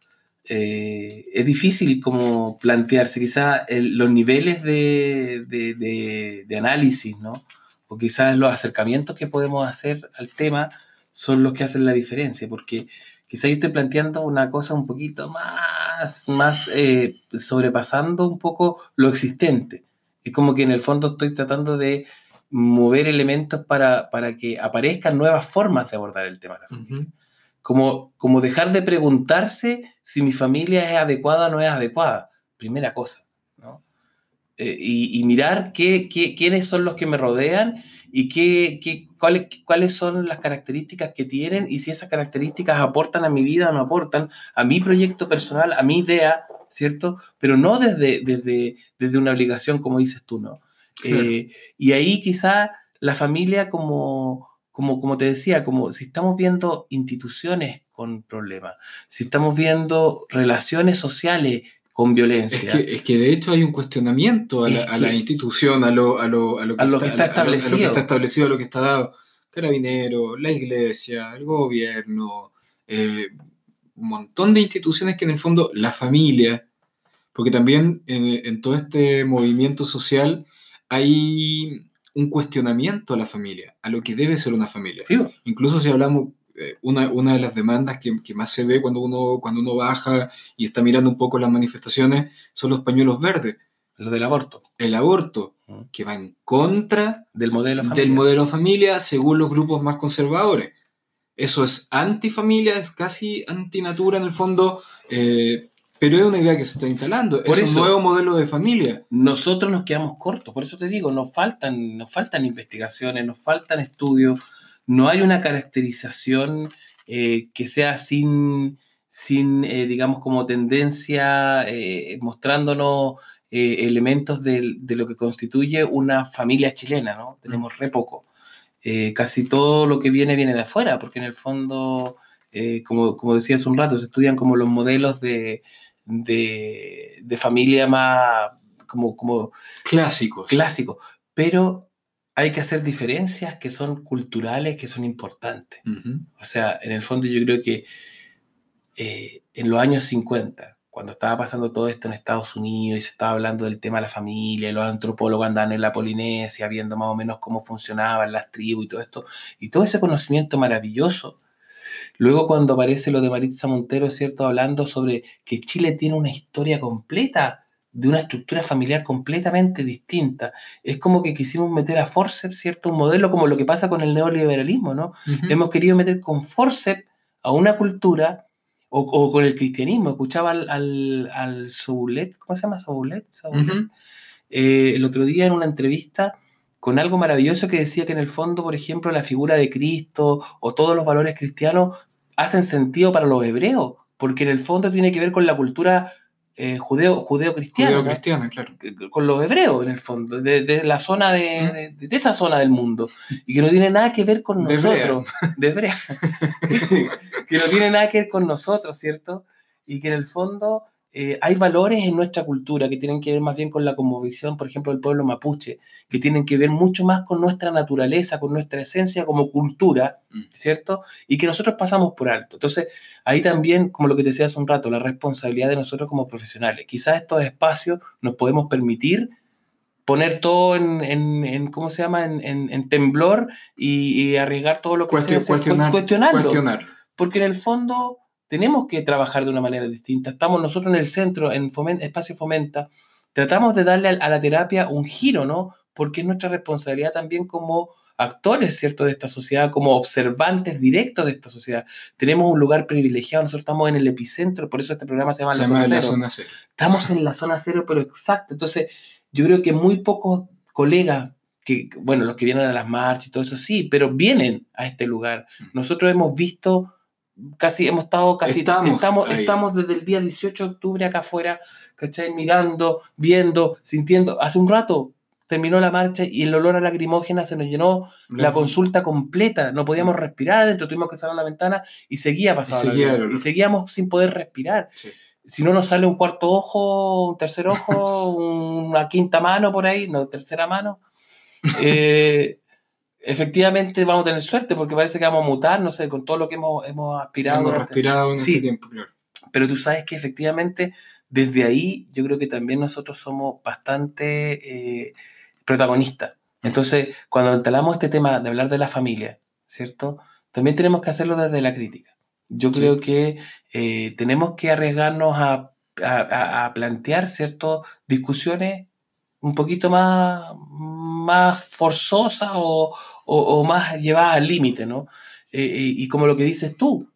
S2: eh, es difícil como plantearse quizás los niveles de, de- de- de análisis, ¿no? O quizás los acercamientos que podemos hacer al tema son los que hacen la diferencia, porque quizás yo estoy planteando una cosa un poquito más, más eh, sobrepasando un poco lo existente. Es como que en el fondo estoy tratando de mover elementos para, para que aparezcan nuevas formas de abordar el tema. Como, como dejar de preguntarse si mi familia es adecuada o no es adecuada. Primera cosa. ¿no? Eh, y, y mirar qué, qué- quiénes son los que me rodean y qué, qué- cuáles, cuáles son las características que tienen y si esas características aportan a mi vida o no aportan, a mi proyecto personal, a mi idea, ¿cierto? Pero no desde, desde, desde una obligación, como dices tú, ¿no?
S3: Claro.
S2: Eh, y ahí quizá la familia como, como, como te decía, como si estamos viendo instituciones con problemas, si estamos viendo relaciones sociales con
S3: Es
S2: violencia,
S3: que, es que de hecho hay un cuestionamiento a la,
S2: Es
S3: a la
S2: que-
S3: institución, a lo, a lo, a lo
S2: A lo que está
S3: a lo- a lo que
S2: establecido.
S3: está establecido, a lo que está dado. Carabinero, la iglesia, el gobierno, eh, un montón de instituciones que en el fondo la familia, porque también en, en todo este movimiento social hay un cuestionamiento a la familia, a lo que debe ser una familia.
S2: Sí,
S3: Incluso si hablamos, eh, una, una de las demandas que, que más se ve cuando uno, cuando uno baja y está mirando un poco las manifestaciones son los pañuelos verdes.
S2: lo del aborto,
S3: El aborto,
S2: Mm.
S3: que va en contra
S2: del modelo
S3: del
S2: familiar.
S3: modelo familia según los grupos más conservadores. Eso es antifamilia, es casi antinatura en el fondo, eh, pero es una idea que se está instalando.
S2: Por
S3: es
S2: eso-
S3: un nuevo modelo de familia.
S2: nosotros nos quedamos cortos. Por eso te digo, nos faltan, nos faltan investigaciones, nos faltan estudios, no hay una caracterización eh, que sea sin, sin eh, digamos, como tendencia, eh, mostrándonos elementos del- de, lo que constituye una familia chilena, ¿no? Tenemos re poco. Casi todo lo que viene viene de afuera, porque en el fondo, como, como decía hace un rato, se estudian como los modelos de, de, de familia más como, como
S3: Clásicos.
S2: clásicos, pero hay que hacer diferencias que son culturales, que son importantes. O sea, en el fondo yo creo que eh, en los años 50, cuando estaba pasando todo esto en Estados Unidos y se estaba hablando del tema de la familia, los antropólogos andaban en la Polinesia viendo más o menos cómo funcionaban las tribus y todo esto, y todo ese conocimiento maravilloso. Luego cuando aparece lo de Maritza Montero, ¿cierto? Hablando sobre que Chile tiene una historia completa, de una estructura familiar completamente distinta. Es como que quisimos meter a forceps, ¿cierto? Un modelo como lo que pasa con el neoliberalismo, ¿no? Hemos querido meter con forceps a una cultura o, o con el cristianismo. Escuchaba al, al, al Soulet, ¿cómo se llama Soulet? Eh, el otro día en una entrevista con algo maravilloso que decía que en el fondo, por ejemplo, la figura de Cristo o todos los valores cristianos hacen sentido para los hebreos, porque en el fondo tiene que ver con la cultura eh, judeo, judeo-cristiana.
S3: Judeo-cristiana, claro.
S2: con los hebreos, en el fondo, de, de la zona de, de- de esa zona del mundo, y que no tiene nada que ver con nosotros, de hebrea, que no tiene nada que ver con nosotros, ¿cierto? Y que en el fondo eh, hay valores en nuestra cultura que tienen que ver más bien con la conmovisión, por ejemplo, del pueblo mapuche, que tienen que ver mucho más con nuestra naturaleza, con nuestra esencia como cultura,
S3: Mm.
S2: ¿cierto? Y que nosotros pasamos por alto. Entonces, ahí también, como lo que te decía hace un rato, la responsabilidad de nosotros como profesionales. Quizás estos espacios nos podemos permitir poner todo en, en- en- ¿cómo se llama?, en, en- temblor y, y arriesgar todo lo que
S3: Cuestio-
S2: sea,
S3: cuestionar-
S2: cuestionarlo.
S3: Cuestionar.
S2: Porque en el fondo tenemos que trabajar de una manera distinta. Estamos nosotros en el centro, en Fomen- Espacio Fomenta, tratamos de darle a, la terapia un giro, ¿no? Porque es nuestra responsabilidad también como actores, ¿cierto?, de esta sociedad, como observantes directos de esta sociedad. Tenemos un lugar privilegiado, nosotros estamos en el epicentro, por eso este programa se llama
S3: Se
S2: La
S3: llama
S2: Zona
S3: la
S2: Cero.
S3: zona cero.
S2: Estamos en la zona cero, pero exacto. Entonces, yo creo que muy pocos colegas, que, bueno, los que vienen a las marchas y todo eso, sí, pero vienen a este lugar. Nosotros hemos visto, casi, hemos estado casi,
S3: Estamos
S2: estamos, estamos desde el día 18 de octubre acá afuera, ¿cachai? Mirando, viendo, sintiendo. Hace un rato terminó la marcha y el olor a lacrimógena se nos llenó la consulta completa. No podíamos respirar adentro, tuvimos que cerrar la ventana y seguía pasando.
S3: Y seguía
S2: y seguíamos sin poder respirar.
S3: Sí.
S2: Si no nos sale un cuarto ojo, un tercer ojo, una quinta mano por ahí, no, tercera mano. eh, efectivamente vamos a tener suerte porque parece que vamos a mutar, no sé, con todo lo que hemos, hemos aspirado.
S3: Hemos respirado en
S2: Sí.
S3: este tiempo, claro.
S2: pero tú sabes que efectivamente desde ahí yo creo que también nosotros somos bastante eh, protagonistas. Entonces, cuando instalamos este tema de hablar de la familia, ¿cierto? También tenemos que hacerlo desde la crítica. Yo
S3: Sí.
S2: creo que eh, tenemos que arriesgarnos a- a plantear, ¿cierto? Discusiones un poquito más, más forzosas o, o- más llevadas al límite, ¿no? Eh, eh, y como lo que dices tú,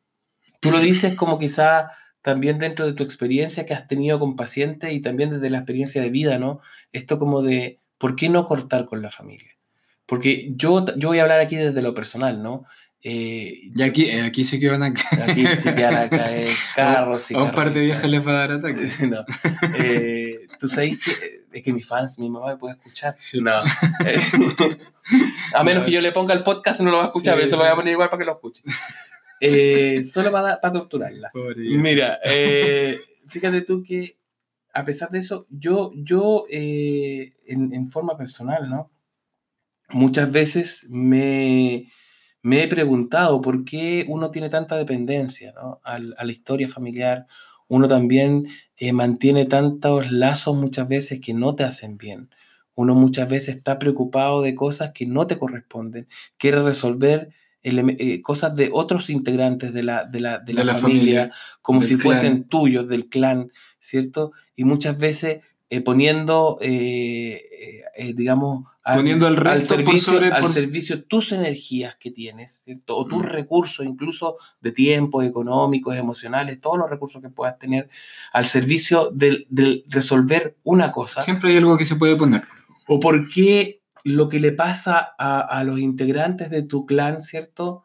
S2: tú lo dices como quizá también dentro de tu experiencia que has tenido con pacientes y también desde la experiencia de vida, ¿no? Esto como de, ¿por qué no cortar con la familia? Porque yo, yo voy a hablar aquí desde lo personal, ¿no? Eh,
S3: Y aquí, eh, aquí sí que van a
S2: aquí sí que van a caer carros y
S3: a un par de viejas les va a dar ataque.
S2: No. Eh, Tú sabes que es que mis fans, mi mamá me puede escuchar.
S3: Sí.
S2: No. Eh, a menos que yo le ponga el podcast, no lo va a escuchar,
S3: Sí,
S2: pero eso lo
S3: sí.
S2: voy a poner igual para que lo escuche. Eh, solo para, para torturarla.
S3: Pobre.
S2: Mira, eh, fíjate tú que a pesar de eso, yo, yo eh, en, en forma personal, ¿no? Muchas veces me, me he preguntado por qué uno tiene tanta dependencia ¿no? A la historia familiar. Uno también eh, mantiene tantos lazos muchas veces que no te hacen bien. Uno muchas veces está preocupado de cosas que no te corresponden. Quiere resolver eh, cosas de otros integrantes de la, de la, de la
S3: De la
S2: familia,
S3: familia,
S2: como si fuesen tuyos, del clan, ¿cierto? Y muchas veces eh, poniendo, eh, eh, digamos, al,
S3: Poniendo al resto por
S2: servicio,
S3: sobre-
S2: al servicio tus energías que tienes, ¿cierto? O tus
S3: Mm.
S2: recursos, incluso de tiempo, económicos, emocionales, todos los recursos que puedas tener al servicio del, del resolver una cosa.
S3: Siempre hay algo que se puede poner.
S2: O por qué lo que le pasa a, a los integrantes de tu clan, ¿cierto?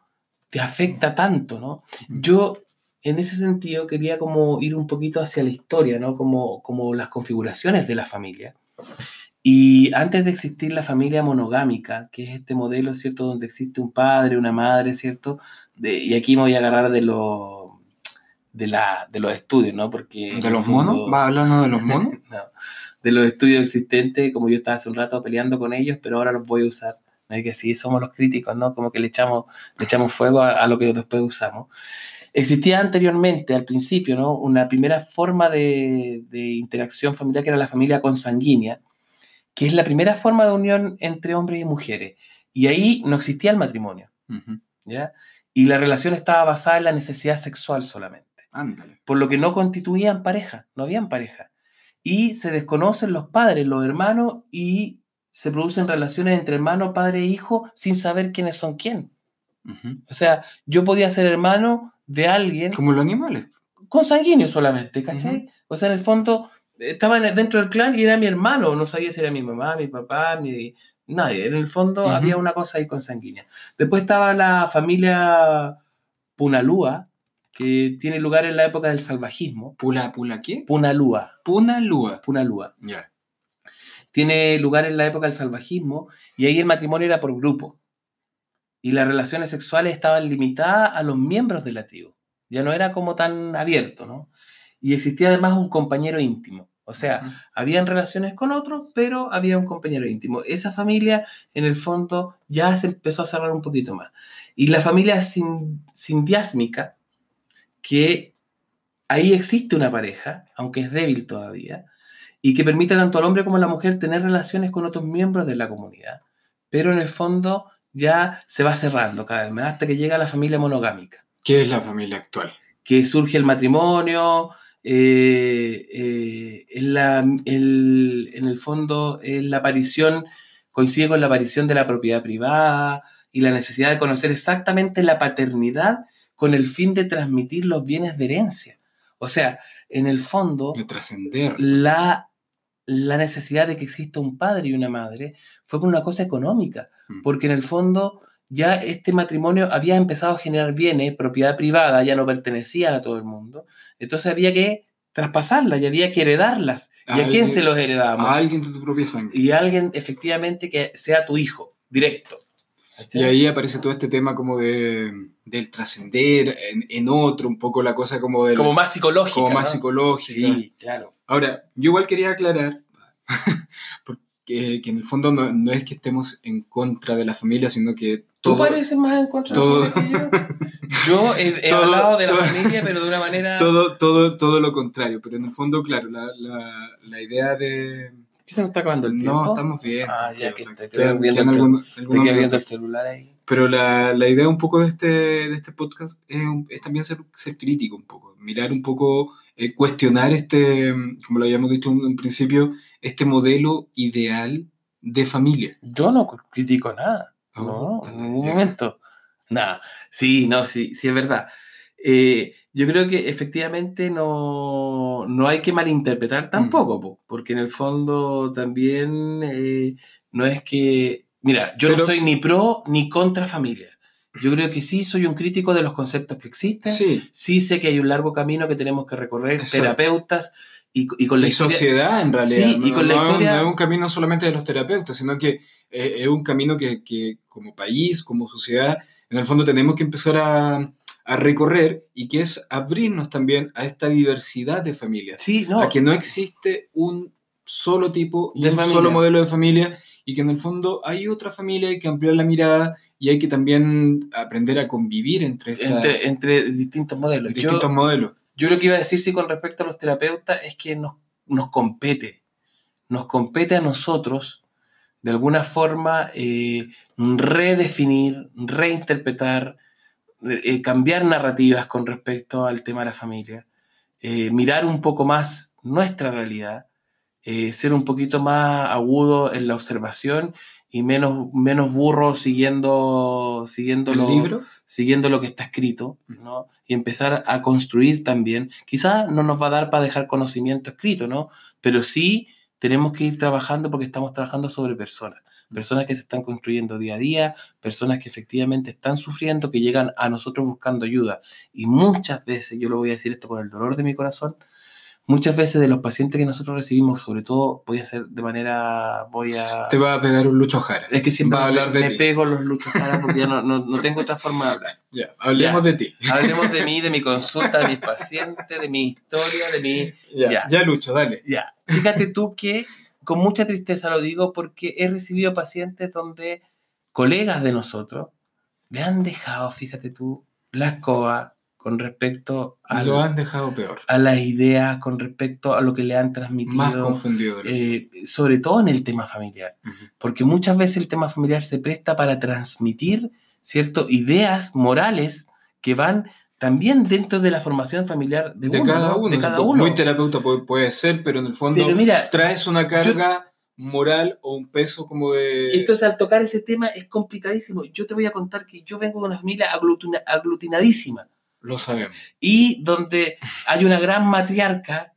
S2: Te afecta tanto, ¿no? Yo, en ese sentido, quería como ir un poquito hacia la historia, ¿no? Como, como las configuraciones de la familia. Y antes de existir la familia monogámica, que es este modelo, ¿cierto? Donde existe un padre, una madre, ¿cierto? De- y aquí me voy a agarrar de, lo, de, la, de los estudios, ¿no? Porque...
S3: ¿De los
S2: fondo-
S3: monos? ¿Va hablando de los monos?
S2: no, de los estudios existentes, como yo estaba hace un rato peleando con ellos, pero ahora los voy a usar. ¿no? Es que sí, somos los críticos, ¿no? Como que le echamos, le echamos fuego a, a lo que después usamos. Existía anteriormente, al principio, ¿no? Una primera forma de, de interacción familiar que era la familia consanguínea, que es la primera forma de unión entre hombres y mujeres. Y ahí no existía el matrimonio. ¿ya? Y la relación estaba basada en la necesidad sexual solamente
S3: Ándale.
S2: por lo que no constituían pareja, no habían pareja. Y se desconocen los padres, los hermanos, y se producen relaciones entre hermano, padre e hijo sin saber quiénes son quién. O sea, yo podía ser hermano de alguien
S3: Como los animales.
S2: consanguíneo solamente, ¿cachai?
S3: Ujú.
S2: O sea, en el fondo, estaba en- dentro del clan y era mi hermano, no sabía si era mi mamá, mi papá, mi... Nadie, en el fondo había una cosa ahí consanguínea. Después estaba la familia Punalúa, que tiene lugar en la época del salvajismo.
S3: ¿Pula, pula qué?
S2: Punalúa,
S3: Punalúa.
S2: Punalúa.
S3: Ya.
S2: Tiene lugar en la época del salvajismo y ahí el matrimonio era por grupo. Y las relaciones sexuales estaban limitadas a los miembros de la tribu. Ya no era como tan abierto, ¿no? Y existía además un compañero íntimo. O sea, habían relaciones con otros, pero había un compañero íntimo. Esa familia, en el fondo, ya se empezó a cerrar un poquito más. Y la familia sin, sindiásmica, que ahí existe una pareja, aunque es débil todavía, y que permite tanto al hombre como a la mujer tener relaciones con otros miembros de la comunidad. Pero en el fondo ya se va cerrando cada vez más hasta que llega la familia monogámica
S3: ¿Qué es la familia actual?
S2: que surge el matrimonio, eh, eh, es la- el- en el fondo es la aparición, coincide con la aparición de la propiedad privada y la necesidad de conocer exactamente la paternidad con el fin de transmitir los bienes de herencia. O sea, en el fondo,
S3: De trascender.
S2: la, la necesidad de que exista un padre y una madre fue por una cosa económica,
S3: Mm.
S2: porque en el fondo ya este matrimonio había empezado a generar bienes, propiedad privada, ya no pertenecía a todo el mundo, entonces había que traspasarlas y había que heredarlas. ¿Y a, quién se los heredamos?
S3: A alguien de tu propia sangre.
S2: Y a alguien efectivamente que sea tu hijo, directo.
S3: Y ahí aparece todo este tema como de, del trascender en, en otro, un poco la cosa como del,
S2: como más psicológica.
S3: como más psicológica.
S2: Sí, claro.
S3: Ahora, yo igual quería aclarar porque, que en el fondo no, no es que estemos en contra de la familia, sino que
S2: Tú
S3: todo,
S2: pareces más en contra
S3: todo-
S2: de la familia que yo. Yo he, he
S3: Todo-
S2: hablado de la
S3: todo-
S2: familia, pero de una manera.
S3: todo, todo, todo lo contrario. Pero en el fondo, claro, la, la, la idea de...
S2: ¿Qué se nos está acabando el tiempo?
S3: No, estamos bien.
S2: Ah, ya que te estoy
S3: Quedan-
S2: viendo cel-
S3: algunos-
S2: Te viendo el celular ahí.
S3: Pero la, la idea un poco de este, de este podcast es, es también ser, ser crítico un poco, mirar un poco, eh, cuestionar este, como lo habíamos dicho en un principio, este modelo ideal de familia.
S2: Yo no critico nada.
S3: Oh,
S2: No, en ningún momento. Nada. Sí, no, sí, sí, es verdad. Eh, yo creo que efectivamente no, no hay que malinterpretar tampoco, po, porque en el fondo también eh, no es que. Mira, yo
S3: Pero-
S2: no soy ni pro ni contra familia. Yo creo que sí soy un crítico de los conceptos que existen.
S3: Sí,
S2: Sí sé que hay un largo camino que tenemos que recorrer,
S3: Exacto.
S2: terapeutas y, y con la
S3: y
S2: historia-
S3: sociedad en realidad.
S2: Sí, y
S3: no,
S2: con la
S3: no un-
S2: historia-
S3: no es un camino solamente de los terapeutas, sino que eh, es un camino que, que como país, como sociedad, en el fondo tenemos que empezar a, a recorrer y que es abrirnos también a esta diversidad de familias.
S2: Sí, no.
S3: a que no existe un solo tipo y
S2: De
S3: un
S2: familia.
S3: solo modelo de familia y que en el fondo hay otra familia, hay que ampliar la mirada y hay que también aprender a convivir entre, estas
S2: entre, entre distintos modelos. Yo-
S3: distintos modelos.
S2: Yo lo que iba a decir sí con respecto a los terapeutas es que nos, nos compete, nos compete a nosotros de alguna forma eh, redefinir, reinterpretar, eh, cambiar narrativas con respecto al tema de la familia, eh, mirar un poco más nuestra realidad, eh, ser un poquito más agudo en la observación y menos, menos burro siguiendo, siguiendo
S3: ¿El
S2: lo-
S3: libro?
S2: siguiendo lo que está escrito, ¿no? Y empezar a construir también. Quizás no nos va a dar para dejar conocimiento escrito, ¿no? Pero sí tenemos que ir trabajando porque estamos trabajando sobre personas. Personas que se están construyendo día a día, personas que efectivamente están sufriendo, que llegan a nosotros buscando ayuda. Y muchas veces, yo lo voy a decir esto con el dolor de mi corazón, muchas veces de los pacientes que nosotros recibimos, sobre todo, voy a hacer de manera, voy a...
S3: Te va a pegar un Lucho Jara.
S2: Es que siempre
S3: va a hablar
S2: me,
S3: de
S2: me pego los luchos caras porque ya no, no, no tengo otra forma de hablar.
S3: Ya, hablemos
S2: Ya.
S3: de ti.
S2: Hablemos de mí, de mi consulta, de mis pacientes, de mi historia, de mi...
S3: Ya,
S2: Ya.
S3: ya Lucho, dale.
S2: Ya, fíjate tú que con mucha tristeza lo digo porque he recibido pacientes donde colegas de nosotros le han dejado, fíjate tú, la escoba con respecto a,
S3: Lo han dejado peor.
S2: a las ideas, con respecto a lo que le han transmitido,
S3: Más confundido.
S2: eh, sobre todo en el tema familiar. Porque muchas veces el tema familiar se presta para transmitir, ¿cierto? Ideas morales que van también dentro de la formación familiar de,
S3: de
S2: uno,
S3: cada
S2: ¿no?
S3: uno.
S2: De cada uno.
S3: Muy terapeuta puede, puede ser, pero en el fondo
S2: mira,
S3: traes una carga moral o un peso como de...
S2: entonces al tocar ese tema es complicadísimo. Yo te voy a contar que yo vengo de una familia aglutina- aglutinadísima
S3: Lo sabemos.
S2: y donde hay una gran matriarca,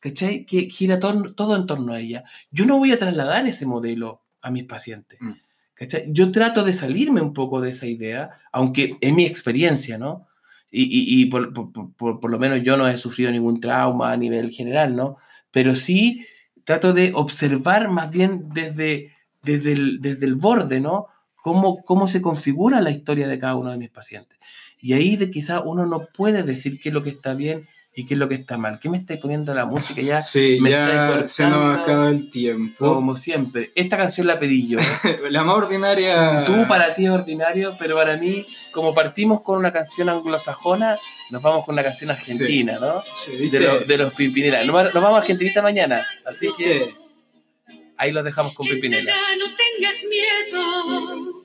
S2: ¿cachai? Que gira todo, todo en torno a ella. Yo no voy a trasladar ese modelo a mis pacientes.
S3: Mm.
S2: ¿cachai? Yo trato de salirme un poco de esa idea, aunque es mi experiencia, ¿no? Y, y- y por, por- por- por lo menos yo no he sufrido ningún trauma a nivel general, ¿no? Pero sí trato de observar más bien desde, desde, el, desde el borde, ¿no? Cómo, cómo se configura la historia de cada uno de mis pacientes. Y ahí de quizá uno no puede decir qué es lo que está bien y qué es lo que está mal. ¿Qué me estáis poniendo la música ya?
S3: Sí,
S2: me
S3: ya se nos acaba el tiempo.
S2: Como siempre. Esta canción la pedí yo.
S3: La más ordinaria...
S2: Tú para ti es ordinario, pero para mí, como partimos con una canción anglosajona, nos vamos con una canción argentina, ¿no?
S3: Sí,
S2: De, lo- de los Pimpinela. Nos, va- nos vamos a Argentinita mañana, así que ahí los dejamos con Pimpinela.
S1: Ya no tengas miedo,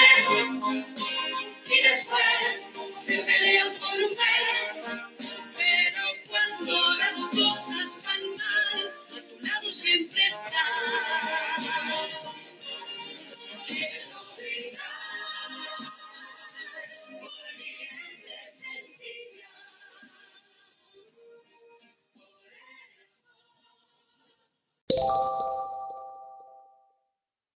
S1: y después se pelean por un pez. Pero cuando las cosas van mal, a tu lado siempre está.